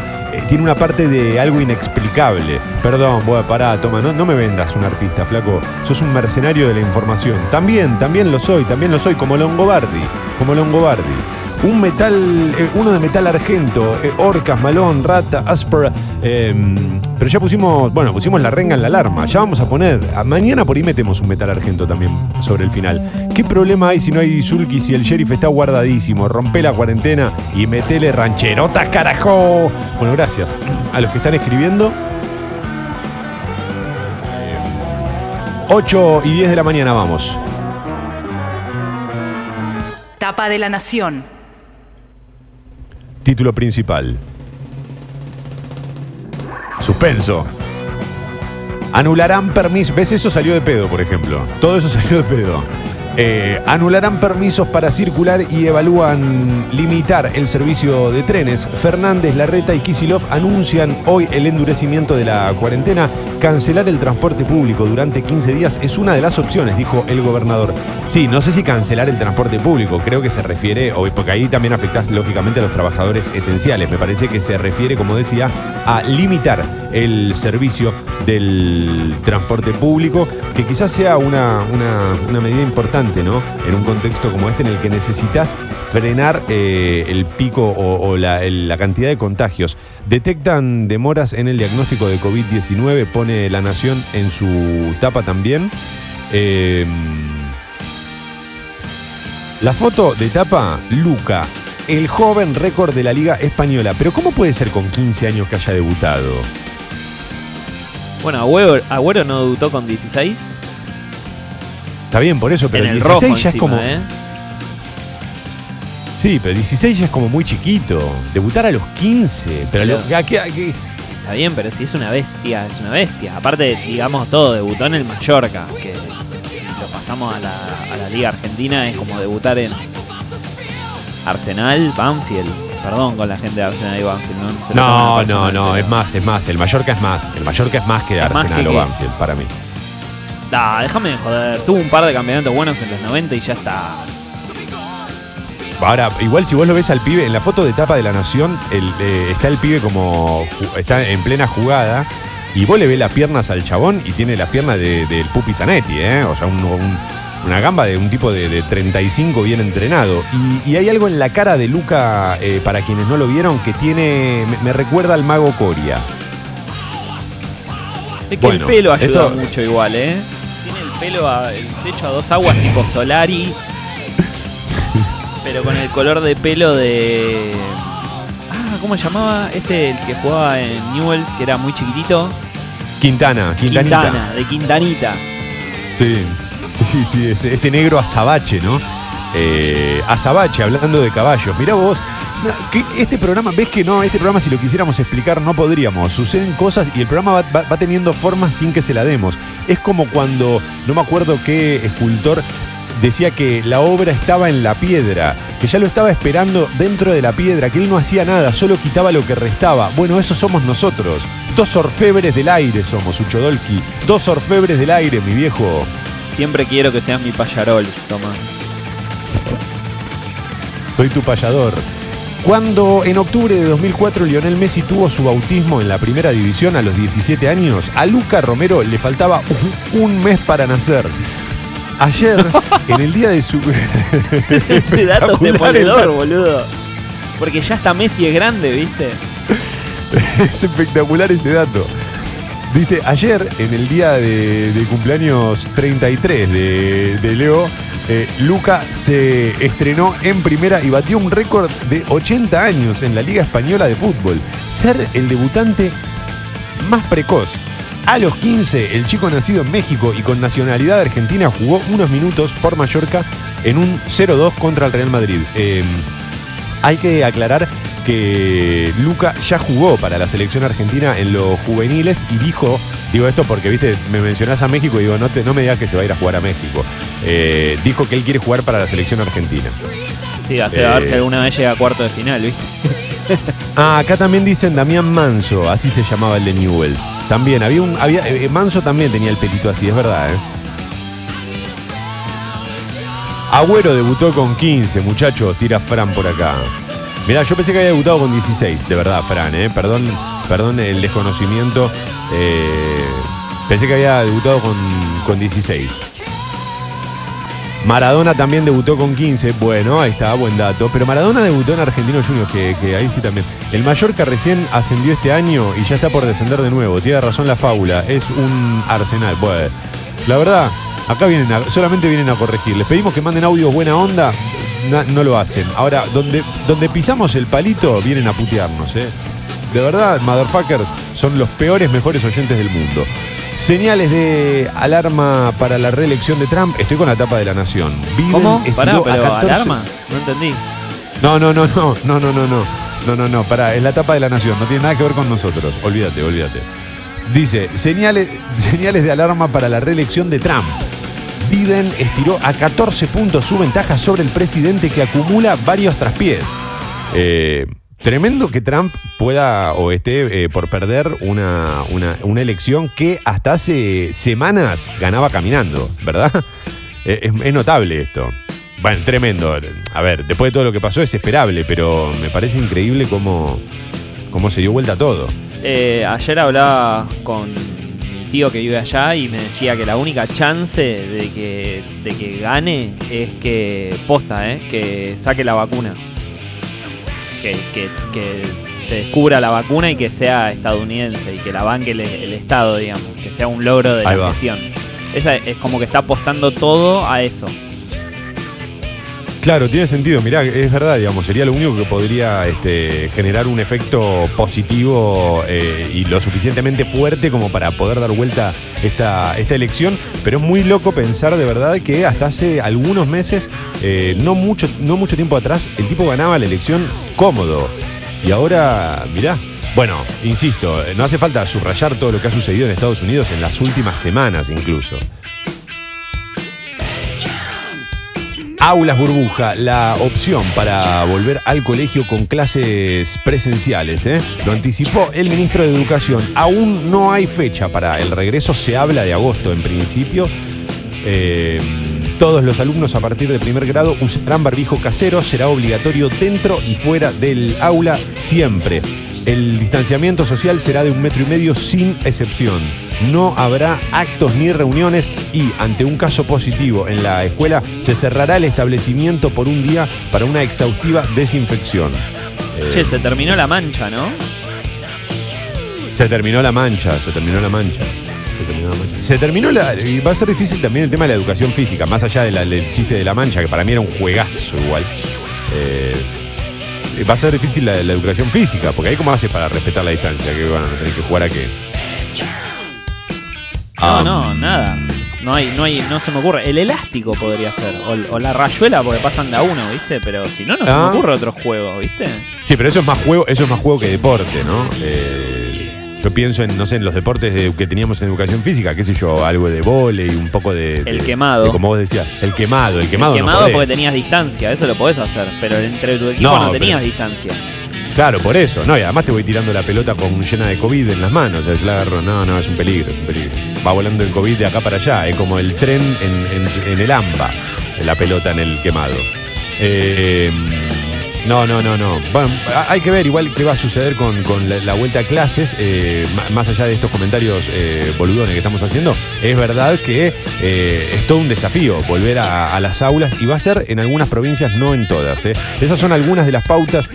tiene una parte de algo inexplicable. Perdón, bueno, pará, toma, no, me vendas un artista, flaco. Sos un mercenario de la información. También, también lo soy, también lo soy, como Longobardi, como Longobardi. Un metal, eh, uno de metal argento, eh, Orcas, Malón, Rata, Aspera. eh, pero ya pusimos, bueno, pusimos la renga en la alarma. Ya vamos a poner, mañana por ahí metemos un metal argento también sobre el final. ¿Qué problema hay si no hay Zulki, si el sheriff está guardadísimo? Rompe la cuarentena y metele rancherotas, carajo. Bueno, gracias a los que están escribiendo. 8 y 10 de la mañana vamos. Tapa de la Nación. Título principal. Suspenso. Anularán permisos. ¿Ves? Eso salió de pedo, por ejemplo. Todo eso <laughs> salió de pedo. Eh, anularán permisos para circular y evalúan limitar el servicio de trenes. Fernández, Larreta y Kisilov anuncian hoy el endurecimiento de la cuarentena. Cancelar el transporte público durante 15 días es una de las opciones, dijo el gobernador. Sí, no sé si cancelar el transporte público, creo que se refiere, porque ahí también afecta lógicamente a los trabajadores esenciales. Me parece que se refiere, como decía, a limitar el servicio del transporte público, que quizás sea una, una- medida importante, ¿no? En un contexto como este en el que necesitas frenar eh, el pico o, la, la cantidad de contagios. Detectan demoras en el diagnóstico de COVID-19, pone La Nación en su tapa también. Eh, la foto de tapa, Luca, el joven récord de la Liga Española. Pero ¿cómo puede ser con 15 años que haya debutado? Bueno, Agüero, Agüero no debutó con 16. Está bien por eso, pero en el 16 rojo ya es como... ¿eh? Sí, pero 16 ya es como muy chiquito. Debutar a los 15. Pero Pero- lo- ¿a qué- a qué? Está bien, pero si es una bestia, es una bestia. Aparte, digamos todo, debutó en el Mallorca, que si lo pasamos a la, a la Liga Argentina es como debutar en Arsenal, Banfield. Perdón con la gente de Arsenal y Banfield. No, se No, no, es más, es más. El Mallorca es más. El Mallorca es más que Es más Arsenal que o qué. Banfield, para mí. Da, déjame de joder. Tuvo un par de campeonatos buenos en los 90 y ya está. Ahora, igual si vos lo ves al pibe, en la foto de tapa de la Nación, el, eh, está el pibe como. ju- está en plena jugada. Y vos le ves las piernas al chabón y tiene las piernas de- del Pupi Zanetti, ¿eh? O sea, un- un- una gamba de un tipo de, de 35 bien entrenado. Y, y hay algo en la cara de Luca, eh, para quienes no lo vieron, que tiene. Me, me recuerda al mago Coria. Es que Bueno, el pelo ayuda esto- mucho igual, ¿eh? Tiene el pelo, a- el techo a dos aguas <laughs> tipo Solari. pero con el color de pelo de. Ah, ¿cómo se llamaba? Este, el que jugaba en Newells, que era muy chiquitito. Quintana, Quintanita. Quintana, de Quintanita. Sí, sí, sí, ese, negro azabache, ¿no? Eh, azabache, hablando de caballos. Mirá vos, este programa, ves que no, este programa si lo quisiéramos explicar no podríamos. Suceden cosas y el programa va teniendo formas sin que se la demos. Es como cuando, no me acuerdo qué escultor decía que la obra estaba en la piedra, que ya lo estaba esperando dentro de la piedra, que él no hacía nada, solo quitaba lo que restaba. Bueno, eso somos nosotros. Dos orfebres del aire somos, Uchodolki. Dos orfebres del aire, mi viejo. Siempre quiero que seas mi payarol, Tomás. Soy tu payador. Cuando en octubre de 2004 Lionel Messi tuvo su bautismo en la primera división a los 17 años, a Luca Romero le faltaba un, un mes para nacer. Ayer, <laughs> en el día de su... <laughs> Ese dato es demoledor, boludo. Porque ya hasta Messi es grande, ¿viste? <laughs> es espectacular ese dato. Dice, ayer, en el día de, cumpleaños 33 de, Leo, eh, Luca se estrenó en primera y batió un récord de 80 años en la Liga Española de Fútbol. Ser el debutante más precoz. A los 15, el chico nacido en México y con nacionalidad argentina jugó unos minutos por Mallorca en un 0-2 contra el Real Madrid. Eh, hay que aclarar que Luca ya jugó para la selección argentina en los juveniles y dijo, digo esto porque, viste, me mencionás a México y digo, no, te, no me digas que se va a ir a jugar a México. Eh, dijo que él quiere jugar para la selección argentina. Sí, hace Eh. a ver si alguna vez llega a cuarto de final, ¿viste? Ah, acá también dicen Damián Manso, así se llamaba el de Newells. También, había un. Había, eh, Manso también tenía el pelito así, es verdad, ¿eh? Agüero debutó con 15, muchachos, tira Fran por acá. Mirá, yo pensé que había debutado con 16, de verdad, Fran, ¿eh? Perdón, perdón el desconocimiento. eh, pensé que había debutado con, con 16. Maradona también debutó con 15. Bueno, ahí está, buen dato. Pero Maradona debutó en Argentino Juniors, que, ahí sí también. El Mallorca recién ascendió este año y ya está por descender de nuevo. Tiene razón la fábula. Es un arsenal. Bueno, la verdad, acá vienen a- solamente vienen a corregir. Les pedimos que manden audios buena onda. No lo hacen. Ahora, donde, donde pisamos el palito, vienen a putearnos, ¿eh? De verdad, motherfuckers, son los peores, mejores oyentes del mundo. Señales de alarma para la reelección de Trump. Estoy con la tapa de la Nación. Biden ¿Cómo? Pará, pero 14 alarma. No entendí. No, no, no, no, no, no, no, no. No, no, no, pará, es la tapa de la Nación, no tiene nada que ver con nosotros. Olvídate, olvídate. Dice, señales, <laughs> señales de alarma para la reelección de Trump. Biden estiró a 14 puntos su ventaja sobre el presidente que acumula varios traspiés. Eh, tremendo que Trump pueda o esté eh, por perder una, una- elección que hasta hace semanas ganaba caminando, ¿verdad? Eh, es, notable esto. Bueno, tremendo. A ver, después de todo lo que pasó es esperable, pero me parece increíble cómo, cómo se dio vuelta todo. Ayer hablaba con tío que vive allá y me decía que la única chance de que, de que gane es que posta, ¿eh? que saque la vacuna. Que, que- que se descubra la vacuna y que sea estadounidense y que la banque el, el Estado, digamos, que sea un logro de Ahí la va. gestión. Esa es como que está apostando todo a eso. Claro, tiene sentido. Mirá, es verdad, digamos, sería lo único que podría este, generar un efecto positivo eh, y lo suficientemente fuerte como para poder dar vuelta esta, esta elección. Pero es muy loco pensar de verdad que hasta hace algunos meses, eh, no, mucho, no mucho tiempo atrás, el tipo ganaba la elección cómodo. Y ahora, mirá. Bueno, insisto, no hace falta subrayar todo lo que ha sucedido en Estados Unidos en las últimas semanas incluso. Aulas Burbuja, la opción para volver al colegio con clases presenciales. ¿eh? Lo anticipó el ministro de Educación. Aún no hay fecha para el regreso, se habla de agosto en principio. Eh, todos los alumnos a partir de primer grado usarán barbijo casero, será obligatorio dentro y fuera del aula siempre. El distanciamiento social será de un metro y medio sin excepción. No habrá actos ni reuniones y ante un caso positivo en la escuela se cerrará el establecimiento por un día para una exhaustiva desinfección. Eh, Che, se terminó la mancha, ¿no? se terminó la mancha, se terminó la mancha. Se terminó la mancha. Se terminó la. Y va a ser difícil también el tema de la educación física, más allá de la- del chiste de la mancha, que para mí era un juegazo igual. Eh, va a ser difícil la, la educación física, porque ahí cómo haces para respetar la distancia, que bueno, tenés que jugar a qué. No, Ah. no, nada. No hay, no hay, no se me ocurre. El elástico podría ser. O, o la rayuela porque pasan de a uno, ¿viste? Pero si no, no se Ah. me ocurre otro juego, ¿viste? Sí, pero eso es más juego, eso es más juego que deporte, ¿no? Eh, Yo pienso en, no sé, en los deportes de- que teníamos en educación física, qué sé yo, algo de vóley, un poco de. El de- quemado. de como vos decías, el quemado, el quemado. el no quemado podés. porque tenías distancia, eso lo podés hacer, pero entre tu equipo No, no, pero- tenías distancia. Claro, por eso. No, y además te voy tirando la pelota con llena de COVID en las manos. La agarro. No, no, es un peligro, es un peligro. Va volando el COVID de acá para allá. Es como el tren en, en- en el AMBA. La pelota en el quemado. Eh, no, no, no, no. Bueno, hay que ver igual qué va a suceder con, la, vuelta a clases. eh, más allá de estos comentarios eh, boludones que estamos haciendo, es verdad que eh, es todo un desafío volver a, las aulas y va a ser en algunas provincias, no en todas. Esas son algunas de las pautas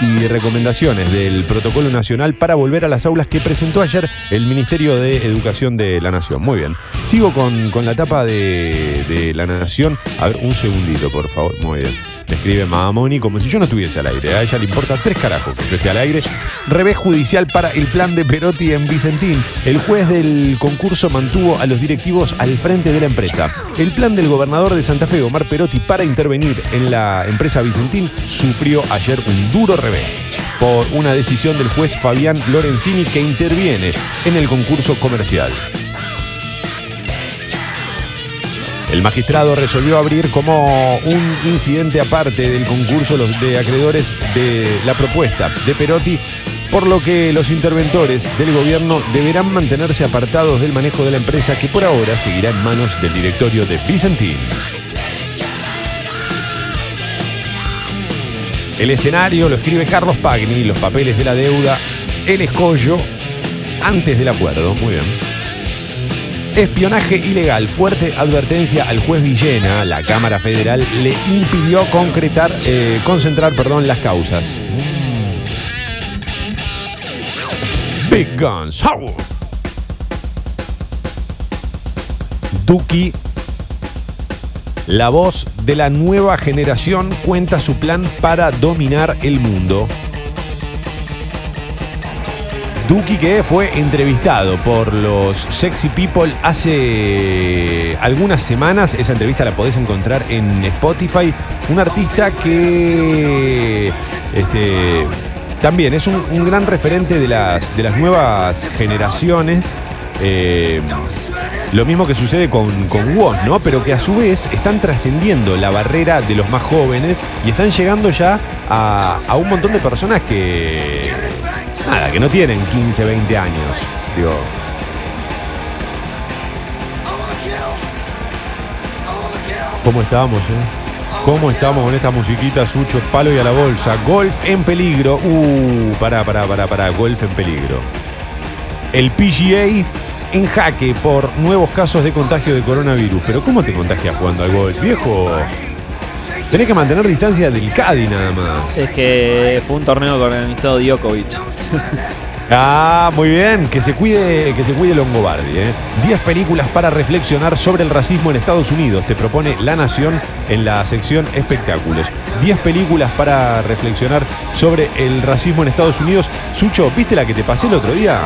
y recomendaciones del Protocolo Nacional para volver a las aulas que presentó ayer el Ministerio de Educación de la Nación. Muy bien. Sigo con, la tapa de, de la Nación. A ver, un segundito, por favor. Muy bien. Me escribe Mamoni como si yo no estuviese al aire. A ella le importa tres carajos que yo esté al aire. Revés judicial para el plan de Perotti en Vicentín. El juez del concurso mantuvo a los directivos al frente de la empresa. El plan del gobernador de Santa Fe, Omar Perotti, para intervenir en la empresa Vicentín sufrió ayer un duro revés por una decisión del juez Fabián Lorenzini que interviene en el concurso comercial. El magistrado resolvió abrir como un incidente aparte del concurso de acreedores de la propuesta de Perotti, por lo que los interventores del gobierno deberán mantenerse apartados del manejo de la empresa que por ahora seguirá en manos del directorio de Vicentín. El escenario lo escribe Carlos Pagni, los papeles de la deuda, el escollo, antes del acuerdo. Muy bien. Espionaje ilegal. Fuerte advertencia al juez Villena. La Cámara Federal le impidió concretar, eh, concentrar perdón, las causas. Big Guns. ¡Au! Duki, la voz de la nueva generación, cuenta su plan para dominar el mundo. Duki que fue entrevistado por los Sexy People hace algunas semanas. Esa entrevista la podés encontrar en Spotify. Un artista que este, también es un, gran referente de las, de las nuevas generaciones. Eh, lo mismo que sucede con, con ¿no? Pero que a su vez están trascendiendo la barrera de los más jóvenes y están llegando ya a, a un montón de personas que. Nada, que no tienen 15, 20 años. Digo. ¿Cómo estamos, eh? ¿Cómo estamos con esta musiquita, Sucho? Palo y a la bolsa. Golf en peligro. Uh, pará, pará, pará, pará. Golf en peligro. El PGA en jaque por nuevos casos de contagio de coronavirus. Pero ¿cómo te contagias jugando al golf, viejo? Tenés que mantener distancia del Cádiz nada más. Es que fue un torneo que organizó Djokovic. <laughs> Ah, muy bien, que se cuide, que se cuide Longobardi. ¿eh? 10 películas para reflexionar sobre el racismo en Estados Unidos. Te propone La Nación en la sección espectáculos. 10 películas para reflexionar sobre el racismo en Estados Unidos. Sucho, ¿viste la que te pasé el otro día?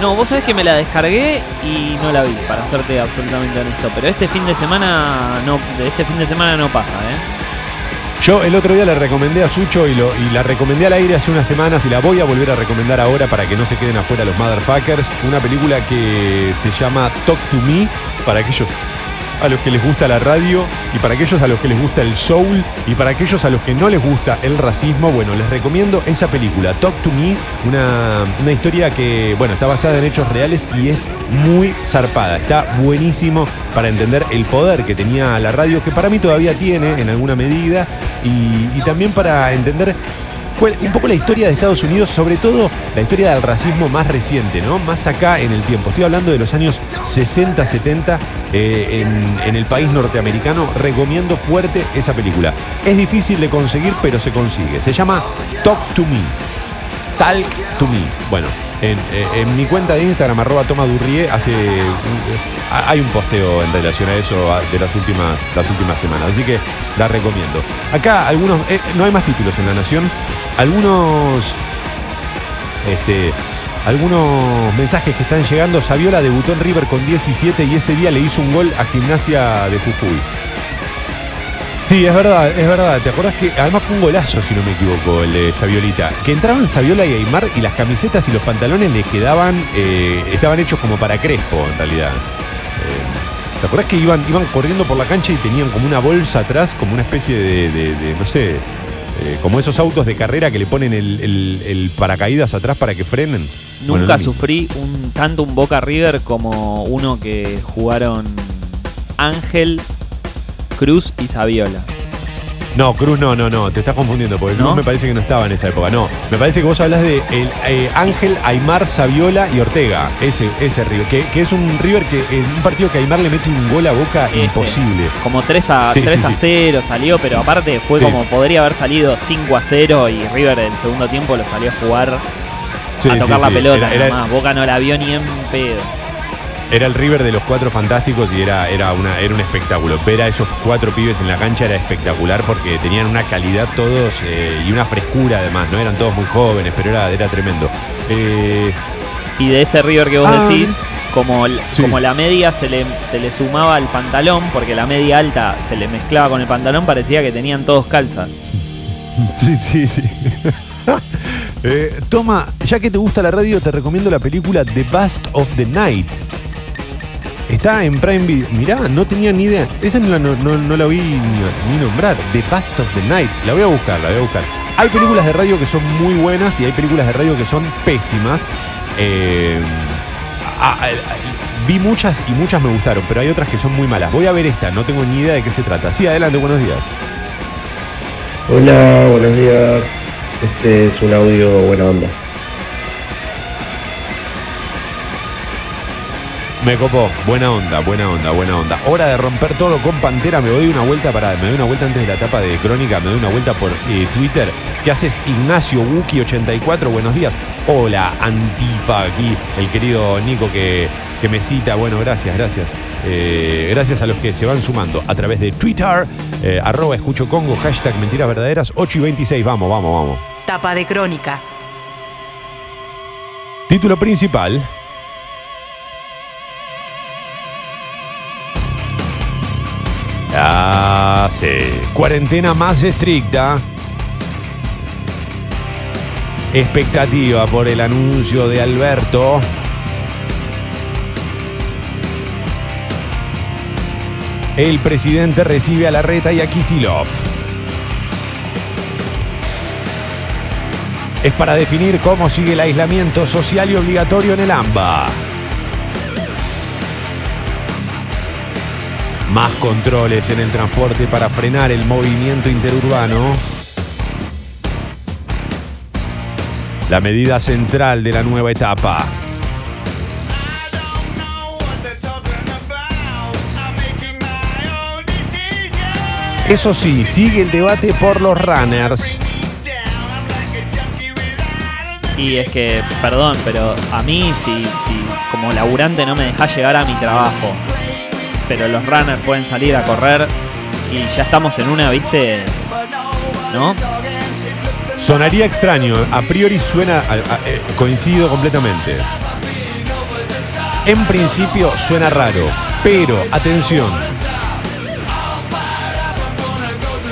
No, vos sabés que me la descargué y no la vi, para serte absolutamente honesto. Pero este fin de semana no, este fin de semana no pasa, ¿eh? Yo el otro día le recomendé a Sucho y, y la recomendé al aire hace unas semanas y la voy a volver a recomendar ahora para que no se queden afuera los motherfuckers. Una película que se llama Talk to Me para aquellos a los que les gusta la radio y para aquellos a los que les gusta el soul y para aquellos a los que no les gusta el racismo, bueno, les recomiendo esa película, Talk to Me, una, una historia que, bueno, está basada en hechos reales y es muy zarpada, está buenísimo para entender el poder que tenía la radio, que para mí todavía tiene en alguna medida, y, y también para entender un poco la historia de Estados Unidos, sobre todo la historia del racismo más reciente, ¿no? Más acá en el tiempo. Estoy hablando de los años 60, 70 eh, en, en el país norteamericano. Recomiendo fuerte esa película. Es difícil de conseguir, pero se consigue. Se llama Talk to Me. Talk to Me. Bueno, en, eh, en mi cuenta de Instagram, arroba tomadurrie, hace, eh, hay un posteo en relación a eso de las últimas, las últimas semanas. Así que la recomiendo. Acá algunos, eh, no hay más títulos en La Nación. Algunos este, algunos mensajes que están llegando. Saviola debutó en River con 17 y ese día le hizo un gol a Gimnasia de Jujuy. Sí, es verdad, es verdad. ¿Te acordás que además fue un golazo, si no me equivoco, el de Saviolita? Que entraban Saviola y Aymar y las camisetas y los pantalones le quedaban, eh, estaban hechos como para Crespo, en realidad. Eh, ¿Te acordás que iban, iban corriendo por la cancha y tenían como una bolsa atrás, como una especie de, de- de, no sé, eh, como esos autos de carrera que le ponen el, el- el paracaídas atrás para que frenen? Nunca sufrí un, tanto un Boca River como uno que jugaron Ángel, Cruz y Saviola. No, Cruz no, no, no, te estás confundiendo, porque ¿No? Cruz me parece que no estaba en esa época. No, me parece que vos hablas de el, eh, Ángel, Aymar, Saviola y Ortega. Ese, ese River, que, que es un River que en un partido que Aymar le mete un gol a boca Ese. imposible. Como 3 a, Sí, 3 sí, a sí. 0 salió, pero aparte fue como podría haber salido 5 a 0 y River el segundo tiempo lo salió a jugar Sí, a tocar la pelota Era- era- nomás. Boca no la vio ni en pedo. Era el River de los cuatro fantásticos y era, era, una, era un espectáculo. Ver a esos cuatro pibes en la cancha era espectacular porque tenían una calidad todos eh, y una frescura además, ¿no? Eran todos muy jóvenes, pero era, era tremendo. Eh, Y de ese River que vos Ah. decís, como, Sí. como la media se le, se le sumaba al pantalón, porque la media alta se le mezclaba con el pantalón, parecía que tenían todos calzas. <laughs> Sí, sí, sí. <laughs> Eh, toma, ya que te gusta la radio, te recomiendo la película The Bust of the Night. Está en Prime Video. Mirá, no tenía ni idea. Esa no no, no- no la vi ni, nombrar. The Bust of the Night. La voy a buscar, la voy a buscar. Hay películas de radio que son muy buenas y hay películas de radio que son pésimas. Eh, vi muchas y muchas me gustaron, pero hay otras que son muy malas. Voy a ver esta, no tengo ni idea de qué se trata. Sí, adelante, buenos días. Hola, buenos días. Este es un audio buena onda. Me copó, buena onda, buena onda, buena onda. Hora de romper todo con Pantera. Me doy una vuelta para, me doy una vuelta antes de la etapa de Crónica, me doy una vuelta por eh, Twitter. ¿Qué haces, Ignacio Wuki84? Buenos días. Hola, Antipa, aquí el querido Nico que, que me cita. Bueno, gracias, gracias. Eh, gracias a los que se van sumando a través de Twitter, eh, arroba escucho Congo, hashtag mentiras verdaderas, 8 y 26. Vamos, vamos, vamos. Tapa de crónica. Título principal. Ah, sí. Cuarentena más estricta. Expectativa por el anuncio de Alberto. El presidente recibe a Larreta y a Kisilov. Es para definir cómo sigue el aislamiento social y obligatorio en el AMBA. Más controles en el transporte para frenar el movimiento interurbano. La medida central de la nueva etapa. Eso sí, sigue el debate por los runners. Y es que, perdón, pero a mí, si, como laburante no me dejás llegar a mi trabajo, pero los runners pueden salir a correr y ya estamos en una, ¿viste? ¿No? Sonaría extraño, a priori suena, eh, coincido completamente. En principio suena raro, pero atención.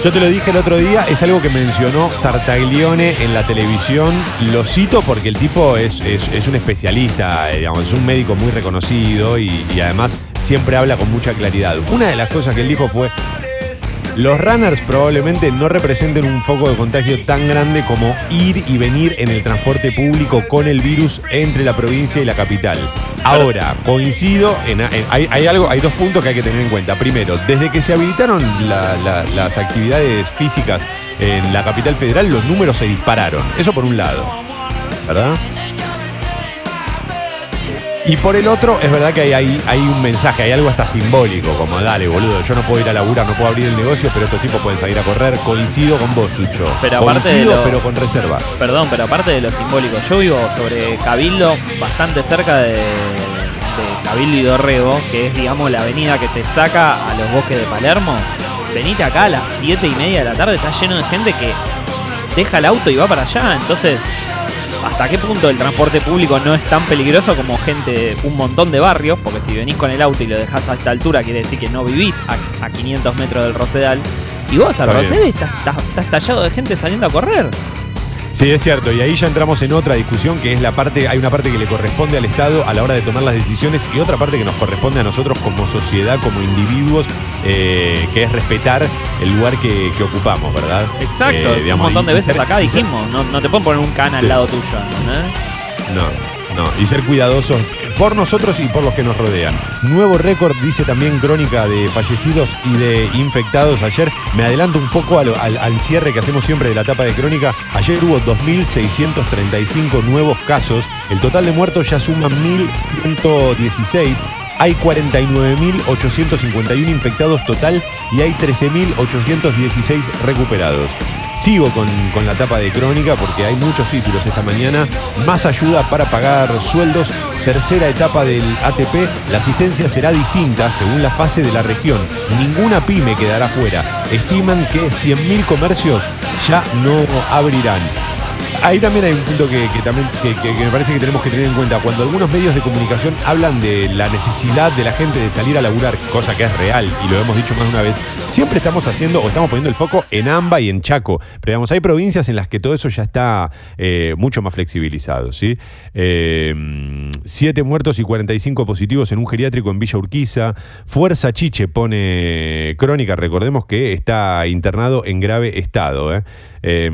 Yo te lo dije el otro día, es algo que mencionó Tartaglione en la televisión. Lo cito porque el tipo es, es- un especialista, eh, digamos, es un médico muy reconocido y además siempre habla con mucha claridad. Una de las cosas que él dijo fue, los runners probablemente no representen un foco de contagio tan grande como ir y venir en el transporte público con el virus entre la provincia y la capital. Ahora, coincido en, hay, algo, hay dos puntos que hay que tener en cuenta. Primero, desde que se habilitaron la- la- las actividades físicas en la capital federal, los números se dispararon. Eso por un lado, ¿verdad? Y por el otro, es verdad que hay, hay, hay un mensaje, hay algo hasta simbólico, como dale, boludo, yo no puedo ir a laburar, no puedo abrir el negocio, pero estos tipos pueden salir a correr. Coincido con vos, Sucho. Pero aparte de Coincido, lo- pero con reserva. Perdón, pero aparte de lo simbólico, yo vivo sobre Cabildo, bastante cerca de, de Cabildo y Dorrego, que es, digamos, la avenida que te saca a los bosques de Palermo. Venite acá a las 7 y media de la tarde, está lleno de gente que deja el auto y va para allá. Entonces, ¿hasta qué punto el transporte público no es tan peligroso como gente, un montón de barrios? Porque si venís con el auto y lo dejás a esta altura, quiere decir que no vivís a, a 500 metros del Rosedal. Y vos al estás, estás, estás tallado de gente saliendo a correr. Sí, es cierto, y ahí ya entramos en otra discusión que es la parte, hay una parte que le corresponde al Estado a la hora de tomar las decisiones y otra parte que nos corresponde a nosotros como sociedad, como individuos, eh, que es respetar el lugar que, que ocupamos, ¿verdad? Exacto, Eh, un montón de veces ser- acá dijimos, no, no te pueden poner un cana al lado tuyo, ¿entendés? No, no, y ser cuidadosos por nosotros y por los que nos rodean. Nuevo récord, dice también Crónica de fallecidos y de infectados ayer. Me adelanto un poco al, al- al cierre que hacemos siempre de la etapa de Crónica. Ayer hubo 2.635 nuevos casos. El total de muertos ya suma 1.116. Hay 49.851 infectados total y hay 13.816 recuperados. Sigo con, con la etapa de crónica porque hay muchos títulos esta mañana. Más ayuda para pagar sueldos. Tercera etapa del ATP. La asistencia será distinta según la fase de la región. Ninguna pyme quedará fuera. Estiman que 100.000 comercios ya no abrirán. Ahí también hay un punto que, también que, me parece que tenemos que tener en cuenta. Cuando algunos medios de comunicación hablan de la necesidad de la gente de salir a laburar, cosa que es real y lo hemos dicho más de una vez, siempre estamos haciendo o estamos poniendo el foco en AMBA y en Chaco. Pero digamos, hay provincias en las que todo eso ya está eh, mucho más flexibilizado. ¿sí? Eh, siete muertos y 45 positivos en un geriátrico en Villa Urquiza. Fuerza Chiche pone crónica, recordemos que está internado en grave estado. Eh,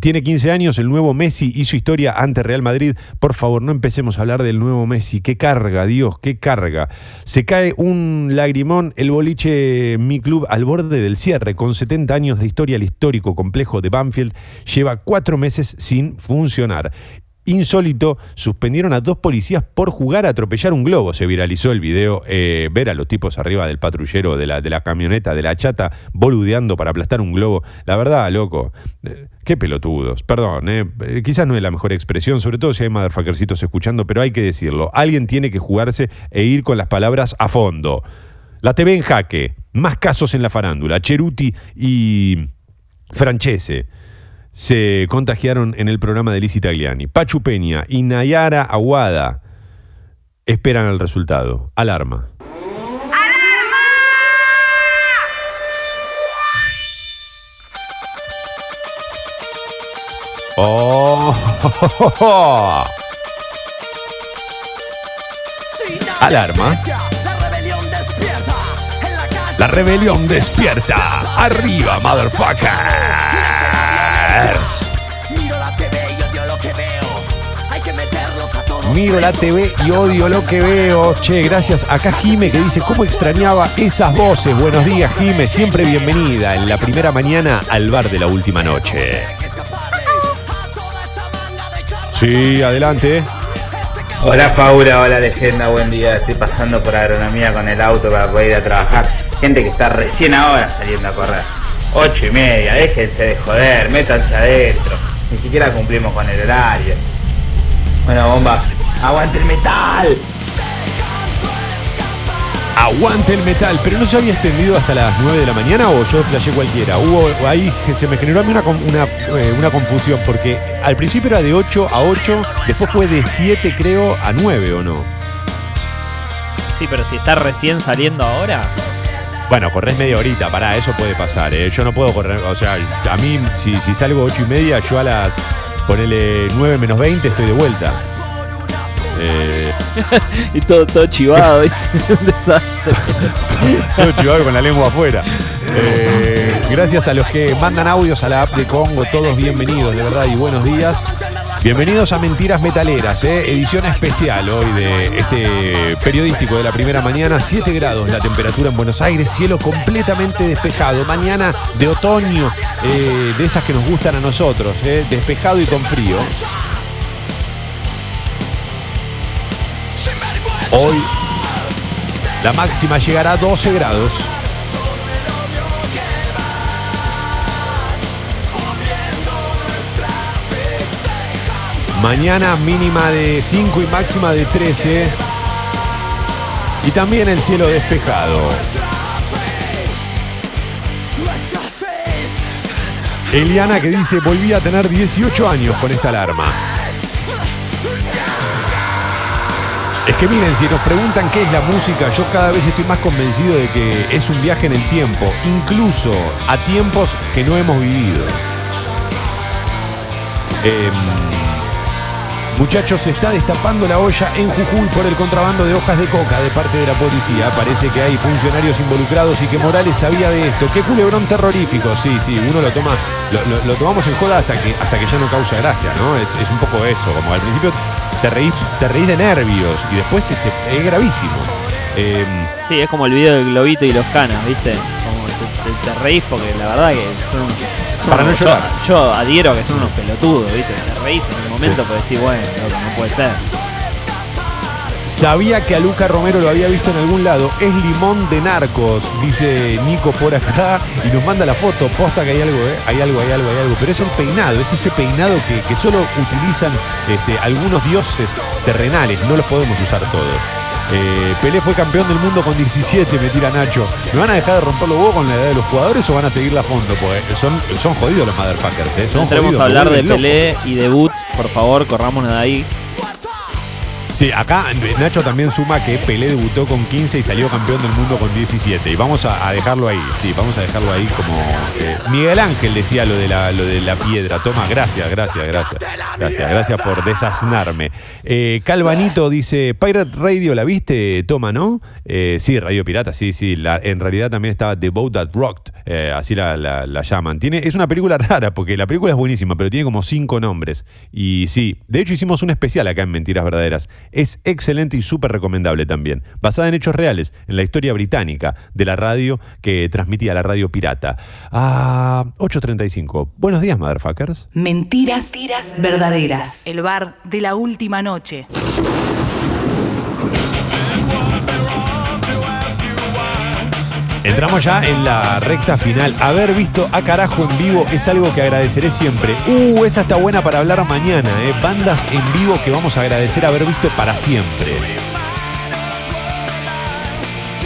tiene 15 años, el nuevo Messi hizo historia ante Real Madrid. Por favor, no empecemos a hablar del nuevo Messi. Qué carga, Dios, qué carga. Se cae un lagrimón, el boliche Mi Club al borde del cierre. Con 70 años de historia, el histórico complejo de Banfield lleva cuatro meses sin funcionar. Insólito, suspendieron a dos policías por jugar a atropellar un globo. Se viralizó el video, eh, ver a los tipos arriba del patrullero de la, camioneta, de la chata, boludeando para aplastar un globo. La verdad, loco, eh, qué pelotudos. Perdón, eh, quizás no es la mejor expresión, sobre todo si hay motherfuckercitos escuchando, pero hay que decirlo. Alguien tiene que jugarse e ir con las palabras a fondo. La TV en jaque, más casos en la farándula. Cheruti y Francese se contagiaron en el programa de Lizzie Tagliani. Pachu Peña y Nayara Aguada esperan el resultado. Alarma. ¡Oh! <laughs> Alarma. La rebelión despierta. Arriba, Miro la TV y odio lo que veo. Hay que meterlos a todos. Miro la TV y odio lo que veo. Che, gracias. Acá Jime que dice, ¿cómo extrañaba esas voces? Buenos días, Jime. Siempre bienvenida en la primera mañana al bar de la última noche. Sí, adelante. Hola Paula, hola leyenda, buen día. Estoy pasando por agronomía con el auto para poder ir a trabajar. Gente que está recién ahora saliendo a correr. Ocho y media, déjense de joder, métanse adentro. Ni siquiera cumplimos con el horario. Bueno, bomba, aguante el metal. Aguante el metal, pero no se había extendido hasta las 9 de la mañana o yo flashé cualquiera. Hubo ahí se me generó a mí una, una, eh, una confusión porque al principio era de 8 a 8, después fue de 7 creo a 9 o no. Sí, pero si está recién saliendo ahora. Bueno, corres media horita, pará, eso puede pasar, ¿eh? Yo no puedo correr, o sea, a mí si, si salgo 8 y media, yo a las, ponele 9 menos 20 estoy de vuelta. Eh, <laughs> y todo, todo chivado, <laughs> ¿viste? <laughs> Un desastre. todo chivado con la lengua afuera. Eh, gracias a los que mandan audios a la app de Congo, todos bienvenidos, de verdad, y buenos días. Bienvenidos a Mentiras Metaleras, ¿eh? edición especial hoy de este periodístico de la primera mañana. 7 grados la temperatura en Buenos Aires, cielo completamente despejado. Mañana de otoño, eh, de esas que nos gustan a nosotros, ¿eh? despejado y con frío. Hoy la máxima llegará a 12 grados. Mañana mínima de 5 y máxima de 13. Y también el cielo despejado. Eliana que dice, volví a tener 18 años con esta alarma. Es que miren, si nos preguntan qué es la música, yo cada vez estoy más convencido de que es un viaje en el tiempo, incluso a tiempos que no hemos vivido. Em, muchachos, se está destapando la olla en Jujuy por el contrabando de hojas de coca de parte de la policía. Parece que hay funcionarios involucrados y que Morales sabía de esto. Qué culebrón terrorífico. Sí, sí, uno lo toma, lo, tomamos en joda hasta que, hasta que ya no causa gracia, ¿no? Es, es un poco eso, como al principio te reís, te reís de nervios y después es gravísimo. Em, Sí, es como el video del globito y los canas, ¿viste? Como te, te- reís porque la verdad que son- Para no yo, llorar. yo adhiero a que son unos pelotudos, ¿viste? Te reís en el momento porque decís, bueno, loco, no puede ser. Sabía que a Luca Romero lo había visto en algún lado. Es limón de narcos, dice Nico por acá. Y nos manda la foto. Posta que hay algo, ¿eh? Hay algo, hay algo, hay algo. Pero es el peinado, es ese peinado que, que solo utilizan este, algunos dioses terrenales. No los podemos usar todos. Eh, Pelé fue campeón del mundo con 17, me tira Nacho. ¿Me van a dejar de romper los huevos con la edad de los jugadores o van a seguirla a fondo? Porque son, son jodidos los motherfuckers, ¿eh? Son entremos jodidos, a hablar de. Pelé y de Boots, por favor, corrámonos de ahí. Sí, acá Nacho también suma que Pelé debutó con 15 y salió campeón del mundo con 17. Y vamos a, dejarlo ahí, sí, vamos a dejarlo ahí como... eh, Miguel Ángel decía lo de, la, lo de la piedra. Toma, gracias, gracias, gracias. Gracias, gracias por desasnarme. Eh, Calvanito dice, Pirate Radio, ¿la viste? Toma, ¿no? Eh, sí, Radio Pirata, sí, sí. En realidad también estaba The Boat That Rocked, eh, así la, la- la llaman. Es una película <laughs> rara porque la película es buenísima, pero tiene como cinco nombres. Y sí, de hecho hicimos un especial acá en Mentiras Verdaderas. Es excelente y súper recomendable también. Basada en hechos reales, en la historia británica de la radio que transmitía la radio pirata. A 8.35. Buenos días, motherfuckers. Mentiras verdaderas. El bar de la última noche. Entramos ya en la recta final. Haber visto a carajo en vivo es algo que agradeceré siempre. Uh, esa está buena para hablar mañana, ¿eh? Bandas en vivo que vamos a agradecer haber visto para siempre.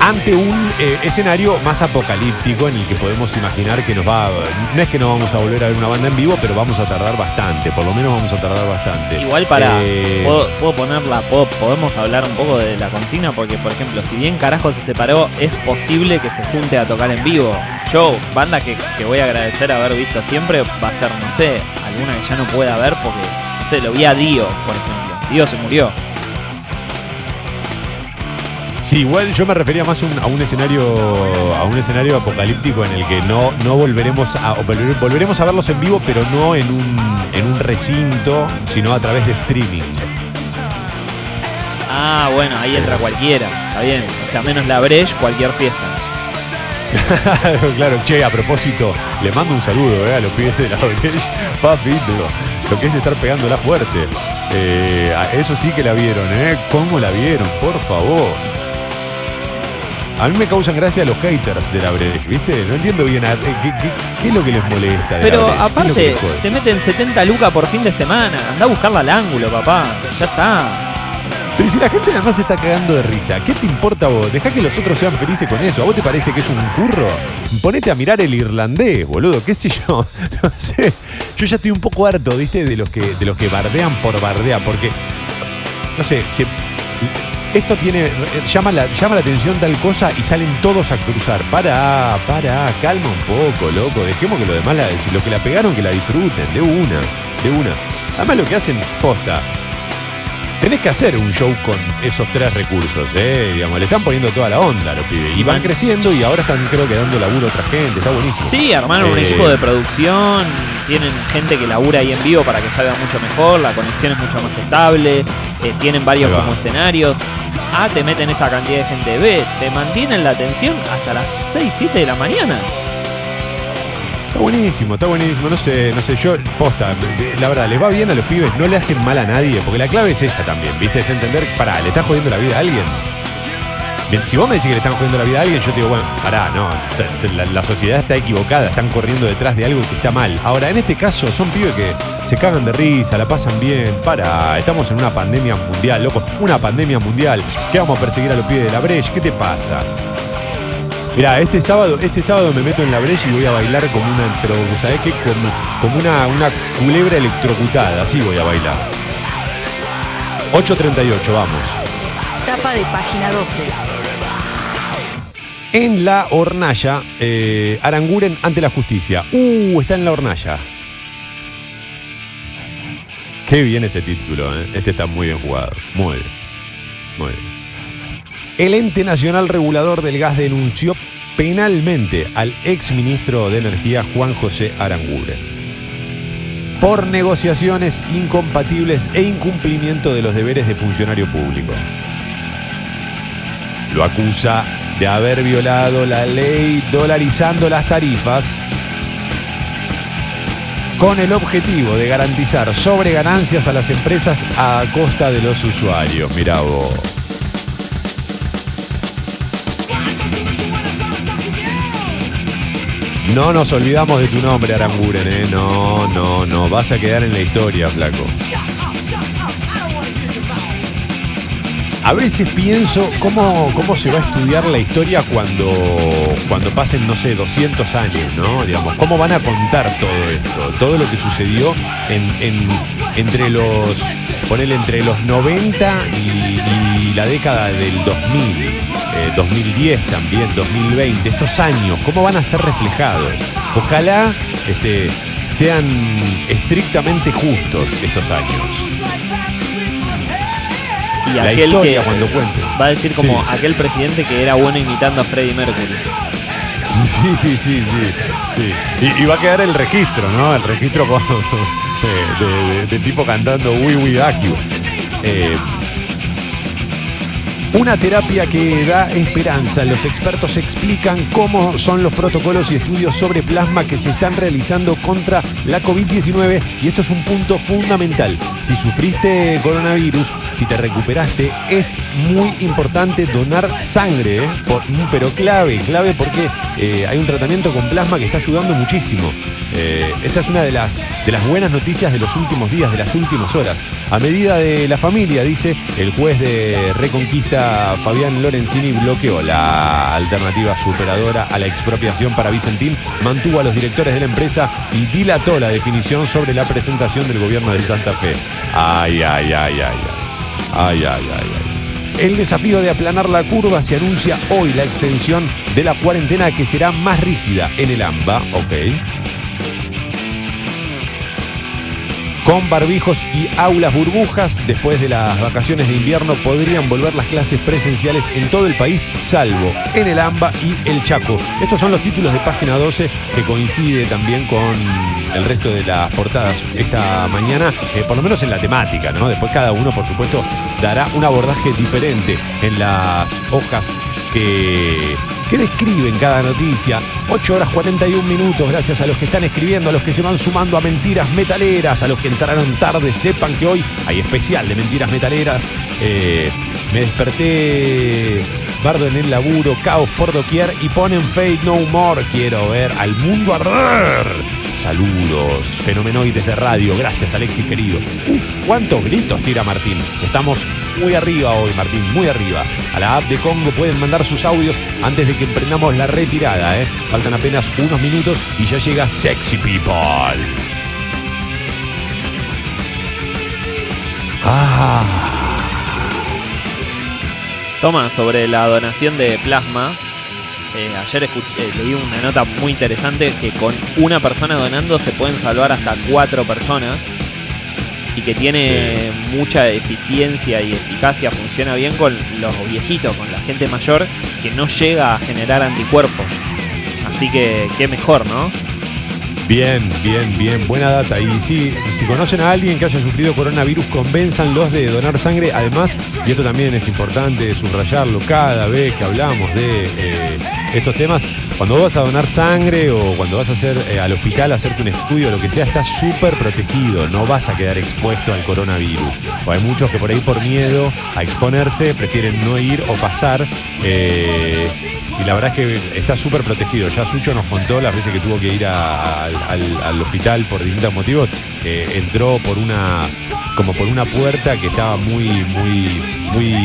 Ante un eh, escenario más apocalíptico en el que podemos imaginar que nos va. No es que no vamos a volver a ver una banda en vivo, pero vamos a tardar bastante. Por lo menos vamos a tardar bastante. Igual para. Eh, ¿puedo, puedo ponerla, puedo- podemos hablar un poco de la consigna, porque por ejemplo, si bien carajo se separó, es posible que se junte a tocar en vivo. Yo, banda que, que voy a agradecer haber visto siempre, va a ser, no sé, alguna que ya no pueda ver porque, no sé, lo vi a Dio, por ejemplo. Dio se murió. Sí, igual yo me refería más un- a un escenario a un escenario apocalíptico en el que no, no volveremos a volveremos a verlos en vivo, pero no en un en un recinto, sino a través de streaming. Ah, bueno, ahí entra cualquiera, está bien. O sea, menos la Breche, cualquier fiesta. <laughs> claro, che, a propósito, le mando un saludo eh, a los pibes de la Breche, <laughs> papito, lo que es estar pegándola fuerte. Eh, eso sí que la vieron, ¿eh? ¿Cómo la vieron? Por favor. A mí me causan gracia los haters de la Breche, ¿viste? No entiendo bien a- eh, qué, qué- qué es lo que les molesta. de Pero aparte, te meten 70 lucas por fin de semana. Anda a buscarla al ángulo, papá. Ya está. Pero si la gente además se está cagando de risa, ¿qué te importa a vos? Deja que los otros sean felices con eso. ¿A vos te parece que es un curro? Ponete a mirar el irlandés, boludo, qué sé yo. <laughs> No sé. Yo ya estoy un poco harto, ¿viste? De los que, de los que bardean por bardear, porque. No sé, se- esto tiene. Llama la, llama la atención tal cosa y salen todos a cruzar. Para, para, calma un poco, loco. Dejemos que lo demás, la, lo que la pegaron, que la disfruten, de una, de una. Además, lo que hacen posta. Tenés que hacer un show con esos tres recursos, ¿eh? Digamos, le están poniendo toda la onda a los pibes. Y van creciendo y ahora están, creo que, dando laburo a otra gente. Está buenísimo. Sí, armaron un Eh, equipo de producción, tienen gente que labura ahí en vivo para que salga mucho mejor, la conexión es mucho más estable, eh, tienen varios como escenarios. A, te meten esa cantidad de gente. B, te mantienen la atención hasta las 6, 7 de la mañana. Está buenísimo, está buenísimo. No sé, no sé, yo, posta, la verdad, les va bien a los pibes, no le hacen mal a nadie, porque la clave es esa también, ¿viste? Es entender, pará, ¿le estás jodiendo la vida a alguien? Si vos me decís que le están jodiendo la vida a alguien, yo te digo, bueno, pará, no, la, sociedad está equivocada, están corriendo detrás de algo que está mal. Ahora, en este caso, son pibes que se cagan de risa, la pasan bien, pará, estamos en una pandemia mundial, loco, una pandemia mundial, ¿qué vamos a perseguir a los pibes de la brecha? ¿Qué te pasa? Mirá, este sábado, este sábado me meto en la brecha y voy a bailar como una, pero ¿sabés qué? Como, como una, una culebra electrocutada, así voy a bailar. 8.38, vamos. tapa de página 12. En la hornalla, eh, Aranguren ante la justicia. Uh, está en la hornalla. Qué bien ese título, ¿eh? Este está muy bien jugado. Muy bien. Muy bien. El ente nacional regulador del gas denunció penalmente al exministro de Energía Juan José Aranguren por negociaciones incompatibles e incumplimiento de los deberes de funcionario público. Lo acusa de haber violado la ley dolarizando las tarifas con el objetivo de garantizar sobreganancias a las empresas a costa de los usuarios. Mirá vos. No nos olvidamos de tu nombre, Aranguren, ¿eh? No, no, no. Vas a quedar en la historia, flaco. A veces pienso cómo, cómo se va a estudiar la historia cuando, cuando pasen, no sé, 200 años, ¿no? Digamos, cómo van a contar todo esto, todo lo que sucedió en, en- entre los, ponele entre los 90 y, la década del 2000, eh, 2010 también, 2020, estos años, cómo van a ser reflejados. Ojalá este, sean estrictamente justos estos años. Y La aquel historia que cuando cuente. va a decir como Sí. aquel presidente que era bueno imitando a Freddie Mercury. Sí, sí, sí, sí. Y, y va a quedar el registro, ¿no? El registro con, <laughs> de- de- de- del tipo cantando Wii Aki. Eh, una terapia que da esperanza. Los expertos explican cómo son los protocolos y estudios sobre plasma que se están realizando contra la COVID-19 y esto es un punto fundamental. Si sufriste coronavirus, si te recuperaste, es muy importante donar sangre, ¿eh? Pero clave, clave porque eh, hay un tratamiento con plasma que está ayudando muchísimo. Eh, esta es una de las, de las buenas noticias de los últimos días, de las últimas horas. A medida de la familia, dice, el juez de Reconquista Fabián Lorenzini bloqueó la alternativa superadora a la expropiación para Vicentín, mantuvo a los directores de la empresa y dilató la definición sobre la presentación del gobierno de Santa Fe. Ay, ay, ay, ay, ay. Ay, ay, ay, ay. El desafío de aplanar la curva se anuncia hoy la extensión de la cuarentena que será más rígida en el AMBA, ok. Con barbijos y aulas burbujas, después de las vacaciones de invierno podrían volver las clases presenciales en todo el país, salvo en el AMBA y el Chaco. Estos son los títulos de página 12 que coincide también con el resto de las portadas esta mañana, eh, por lo menos en la temática, ¿no? Después cada uno, por supuesto, dará un abordaje diferente en las hojas que, describen cada noticia. 8 horas 41 minutos, gracias a los que están escribiendo, a los que se van sumando a mentiras metaleras, a los que entraron tarde, sepan que hoy hay especial de mentiras metaleras. Eh, me desperté bardo en el laburo, caos por doquier y ponen Fate No More. Quiero ver al mundo arder. Saludos, fenomenoides de radio. Gracias, Alexis querido. Uf, cuántos gritos tira Martín. Estamos muy arriba hoy, Martín, muy arriba. A la app de Congo pueden mandar sus audios antes de que emprendamos la retirada. ¿eh? Faltan apenas unos minutos y ya llega Sexy People. Ah. Toma, sobre la donación de plasma. Eh, ayer escuché- eh, leí una nota muy interesante que con una persona donando se pueden salvar hasta cuatro personas y que tiene mucha eficiencia y eficacia, funciona bien con los viejitos, con la gente mayor que no llega a generar anticuerpos. Así que qué mejor, ¿no? Bien, bien, bien, buena data. Y si conocen a alguien que haya sufrido coronavirus, convénzanlos de donar sangre. Además, y esto también es importante subrayarlo cada vez que hablamos de eh, estos temas, cuando vas a donar sangre o cuando vas a hacer eh, al hospital a hacerte un estudio lo que sea, estás súper protegido, no vas a quedar expuesto al coronavirus. O hay muchos que por ahí por miedo a exponerse prefieren no ir o pasar. eh, y la verdad es que está súper protegido. Ya Sucho nos contó las veces que tuvo que ir al, al- al hospital por distintos motivos. Entró por una como por una puerta que estaba muy, muy, muy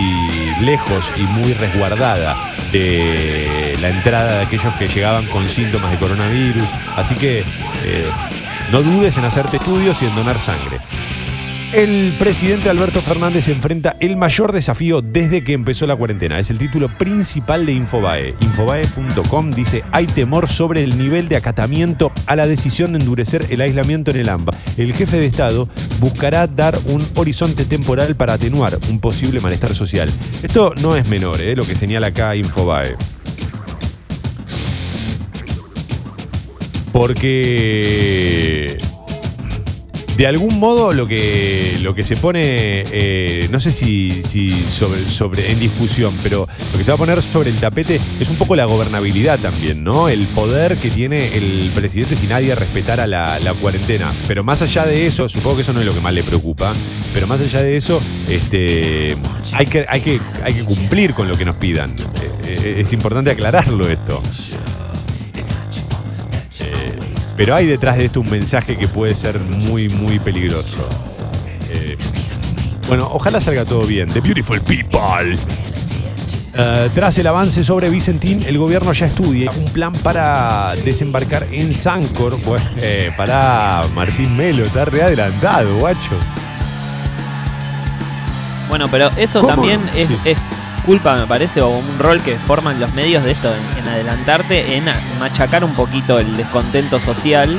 lejos y muy resguardada de la entrada de aquellos que llegaban con síntomas de coronavirus. Así que eh, no dudes en hacerte estudios y en donar sangre. El presidente Alberto Fernández enfrenta el mayor desafío desde que empezó la cuarentena. Es el título principal de Infobae. Infobae.com dice, hay temor sobre el nivel de acatamiento a la decisión de endurecer el aislamiento en el AMBA. El jefe de Estado buscará dar un horizonte temporal para atenuar un posible malestar social. Esto no es menor, ¿eh? lo que señala acá Infobae. Porque de algún modo lo que, lo que se pone, eh, no sé si, sobre, en discusión, pero lo que se va a poner sobre el tapete es un poco la gobernabilidad también, ¿no? El poder que tiene el presidente si nadie respetara la, la cuarentena. Pero más allá de eso, supongo que eso no es lo que más le preocupa, pero más allá de eso, este, hay, que, hay, que, hay que cumplir con lo que nos pidan. Eh, es importante aclararlo esto. Pero hay detrás de esto un mensaje que puede ser muy, muy peligroso. Eh, bueno, ojalá salga todo bien. The Beautiful People. Uh, tras el avance sobre Vicentín, el gobierno ya estudia un plan para desembarcar en Sancor. Pues, eh, para Martín Melo, está re adelantado, guacho. Bueno, pero eso ¿Cómo? también es, Sí. es culpa, me parece, o un rol que forman los medios de esto, en, adelantarte, en machacar un poquito el descontento social.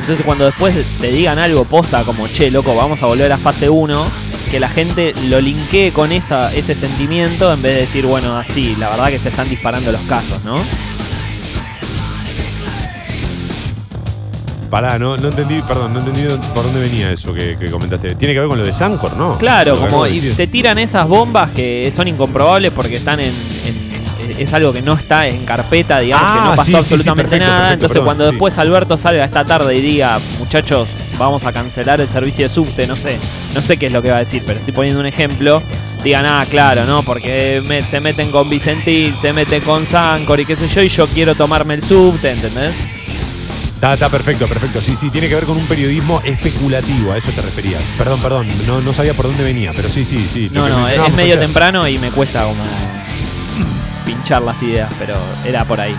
Entonces cuando después te digan algo posta como, che, loco, vamos a volver a fase 1, que la gente lo linkee con esa, ese sentimiento en vez de decir, bueno, así, la verdad que se están disparando los casos, ¿no? Pará, no, no entendí, perdón, no entendí por dónde venía eso que, que comentaste. Tiene que ver con lo de Sancor, ¿no? Claro, como y te tiran esas bombas que son incomprobables porque están en, en- es algo que no está en carpeta, digamos que Ah, no pasó sí, sí, sí, absolutamente perfecto, nada. perfecto, Entonces perdón, cuando sí. después Alberto salga esta tarde y diga, muchachos, vamos a cancelar el servicio de subte, no sé, no sé qué es lo que va a decir, pero estoy poniendo un ejemplo, digan, ah, claro, ¿no? Porque me- se meten con Vicentín, se meten con Sancor y qué sé yo, y yo quiero tomarme el subte, ¿entendés? Está, está perfecto, perfecto. Sí, sí, tiene que ver con un periodismo especulativo, a eso te referías. Perdón, perdón, no, no sabía por dónde venía, pero sí, sí, sí. No, no, es, medio temprano y me cuesta como pinchar las ideas, pero era por ahí.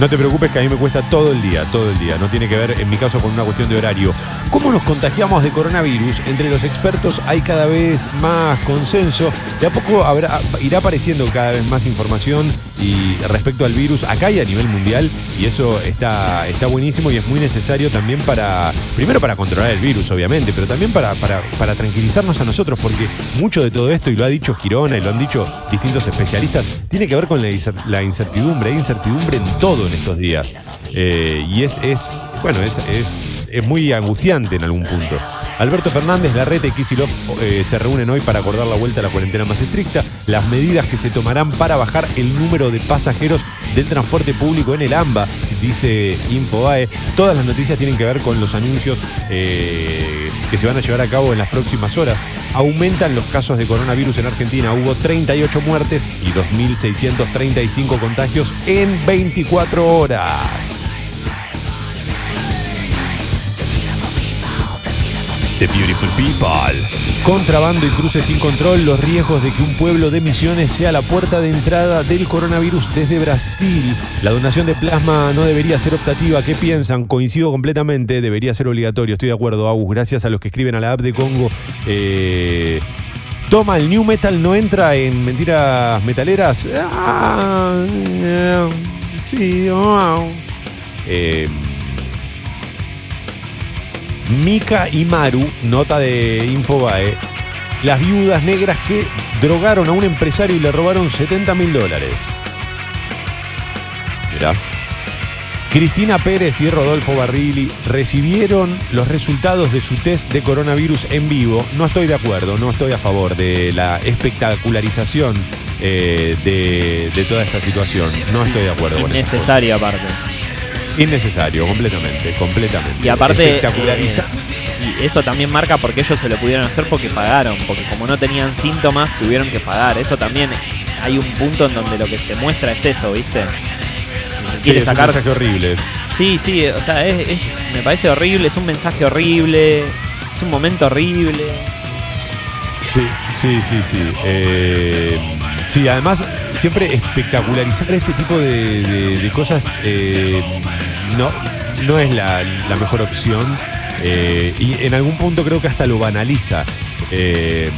No te preocupes que a mí me cuesta todo el día, todo el día. No tiene que ver, en mi caso, con una cuestión de horario. ¿Cómo nos contagiamos de coronavirus? Entre los expertos hay cada vez más consenso. De a poco habrá, irá apareciendo cada vez más información y respecto al virus acá y a nivel mundial. Y eso está, está buenísimo y es muy necesario también para, primero para controlar el virus, obviamente, pero también para, para, tranquilizarnos a nosotros, porque mucho de todo esto, y lo ha dicho Girona y lo han dicho distintos especialistas, tiene que ver con la incertidumbre. Hay incertidumbre en todo en estos días. Eh, y es, es bueno, es, es, es muy angustiante en algún punto. Alberto Fernández, Larreta y Kicillof eh, se reúnen hoy para acordar la vuelta a la cuarentena más estricta, las medidas que se tomarán para bajar el número de pasajeros del transporte público en el AMBA, dice Infobae. Todas las noticias tienen que ver con los anuncios eh, que se van a llevar a cabo en las próximas horas. Aumentan los casos de coronavirus en Argentina. Hubo 38 muertes y 2.635 contagios en 24 horas. The Beautiful People. Contrabando y cruces sin control, los riesgos de que un pueblo de Misiones sea la puerta de entrada del coronavirus desde Brasil. La donación de plasma no debería ser optativa. ¿Qué piensan? Coincido completamente, debería ser obligatorio. Estoy de acuerdo, Agus. Gracias a los que escriben a la app de Congo. Eh, Toma, el new metal no entra en mentiras metaleras. Ah, eh, sí, wow. Eh, Mika y Maru, nota de Infobae, las viudas negras que drogaron a un empresario y le robaron 70 mil dólares. Mirá. Cristina Pérez y Rodolfo Barrilli recibieron los resultados de su test de coronavirus en vivo. No estoy de acuerdo, no estoy a favor de la espectacularización eh, de, toda esta situación. No estoy de acuerdo con esas Innecesario aparte. Innecesario, completamente, completamente. Y aparte, Espectaculariza- eh, y eso también marca porque ellos se lo pudieron hacer porque pagaron, porque como no tenían síntomas, tuvieron que pagar. Eso también hay un punto en donde lo que se muestra es eso, ¿viste? Sí, Quiere es un sacar. mensaje horrible. Sí, sí, o sea, es- es- me parece horrible, es un mensaje horrible, es un momento horrible. Sí, sí, sí, sí. Eh, sí, además, siempre espectacularizar este tipo de, de- de cosas eh, no, no es la, la mejor opción. Eh, y en algún punto creo que hasta lo banaliza. Eh,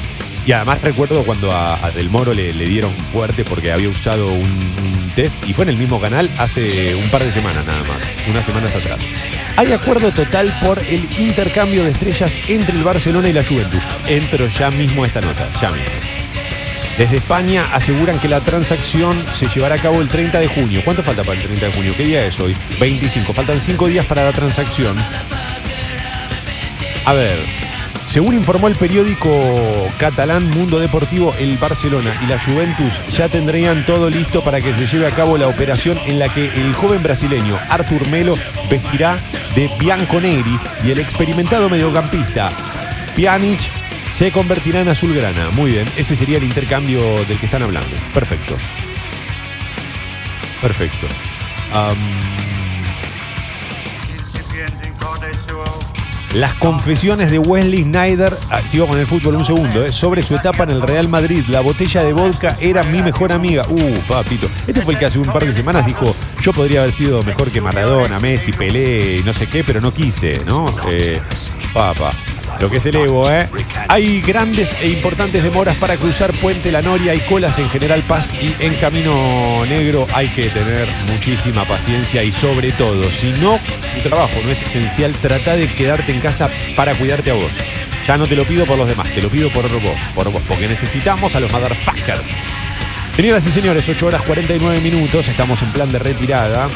y además recuerdo cuando a, Del Moro le, le dieron fuerte porque había usado un, un test y fue en el mismo canal hace un par de semanas nada más, unas semanas atrás. Hay acuerdo total por el intercambio de estrellas entre el Barcelona y la Juventus. Entro ya mismo a esta nota, ya mismo. Desde España aseguran que la transacción se llevará a cabo el 30 de junio. ¿Cuánto falta para el 30 de junio? ¿Qué día es hoy? 25. Faltan 5 días para la transacción. A ver, según informó el periódico catalán Mundo Deportivo, el Barcelona y la Juventus ya tendrían todo listo para que se lleve a cabo la operación en la que el joven brasileño Artur Melo vestirá de Bianconeri y el experimentado mediocampista Pjanic se convertirá en azulgrana. Muy bien, ese sería el intercambio del que están hablando. Perfecto. Perfecto. Las confesiones de Wesley Snyder, ah, sigo con el fútbol un segundo, eh, sobre su etapa en el Real Madrid. La botella de vodka era mi mejor amiga. Uh, papito. Este fue el que hace un par de semanas dijo, yo podría haber sido mejor que Maradona, Messi, Pelé, y no sé qué, pero no quise, ¿no? Eh, papa. Lo que es el Evo, ¿eh? Hay grandes e importantes demoras para cruzar Puente La Noria y colas en General Paz y en Camino Negro hay que tener muchísima paciencia y sobre todo, si no, tu trabajo no es esencial, trata de quedarte en casa para cuidarte a vos. Ya no te lo pido por los demás, te lo pido por vos, por vos, porque necesitamos a los motherfuckers. Señoras y señores, 8 horas 49 minutos, estamos en plan de retirada.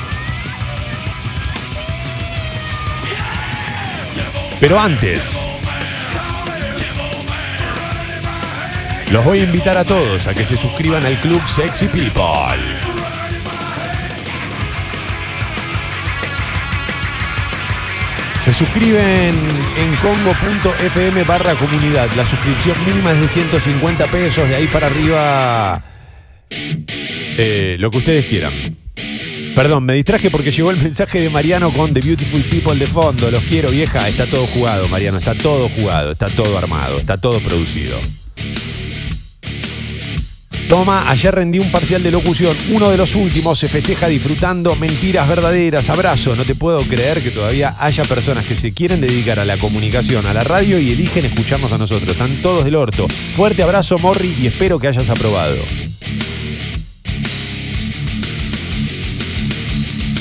Pero antes, los voy a invitar a todos a que se suscriban al Club Sexy People. Se suscriben en congo.fm barra comunidad. La suscripción mínima es de 150 pesos, de ahí para arriba eh, lo que ustedes quieran. Perdón, me distraje porque llegó el mensaje de Mariano con The Beautiful People de fondo. Los quiero, vieja. Está todo jugado, Mariano. Está todo jugado, está todo armado, está todo producido. Toma, ayer rendí un parcial de locución, uno de los últimos, se festeja disfrutando mentiras verdaderas, abrazo, no te puedo creer que todavía haya personas que se quieren dedicar a la comunicación, a la radio y eligen escucharnos a nosotros, están todos del orto. Fuerte abrazo Morri y espero que hayas aprobado.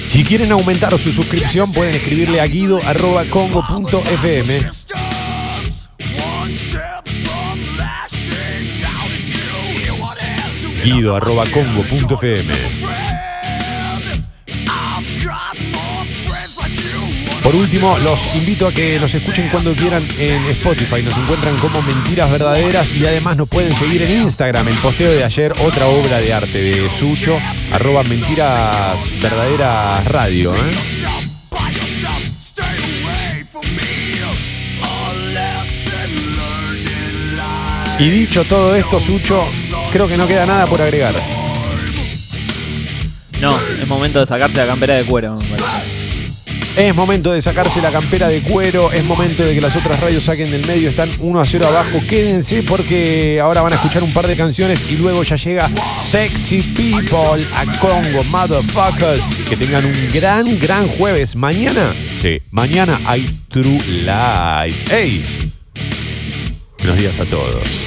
Si quieren aumentar su suscripción pueden escribirle a guido.congo.fm guido.congo.fm Por último, los invito a que nos escuchen cuando quieran en Spotify. Nos encuentran como Mentiras Verdaderas y además nos pueden seguir en Instagram. El posteo de ayer, otra obra de arte de Sucho, arroba Mentiras Verdaderas Radio. ¿eh? Y dicho todo esto, Sucho, creo que no queda nada por agregar. No, es momento de sacarse la campera de cuero. me. Es momento de sacarse la campera de cuero, es momento de que las otras radios saquen del medio, están 1 a 0 abajo, quédense porque ahora van a escuchar un par de canciones y luego ya llega Sexy People a Congo, motherfuckers. Que tengan un gran, gran jueves. Mañana, sí, mañana hay True Lies. ¡Hey! Buenos días a todos.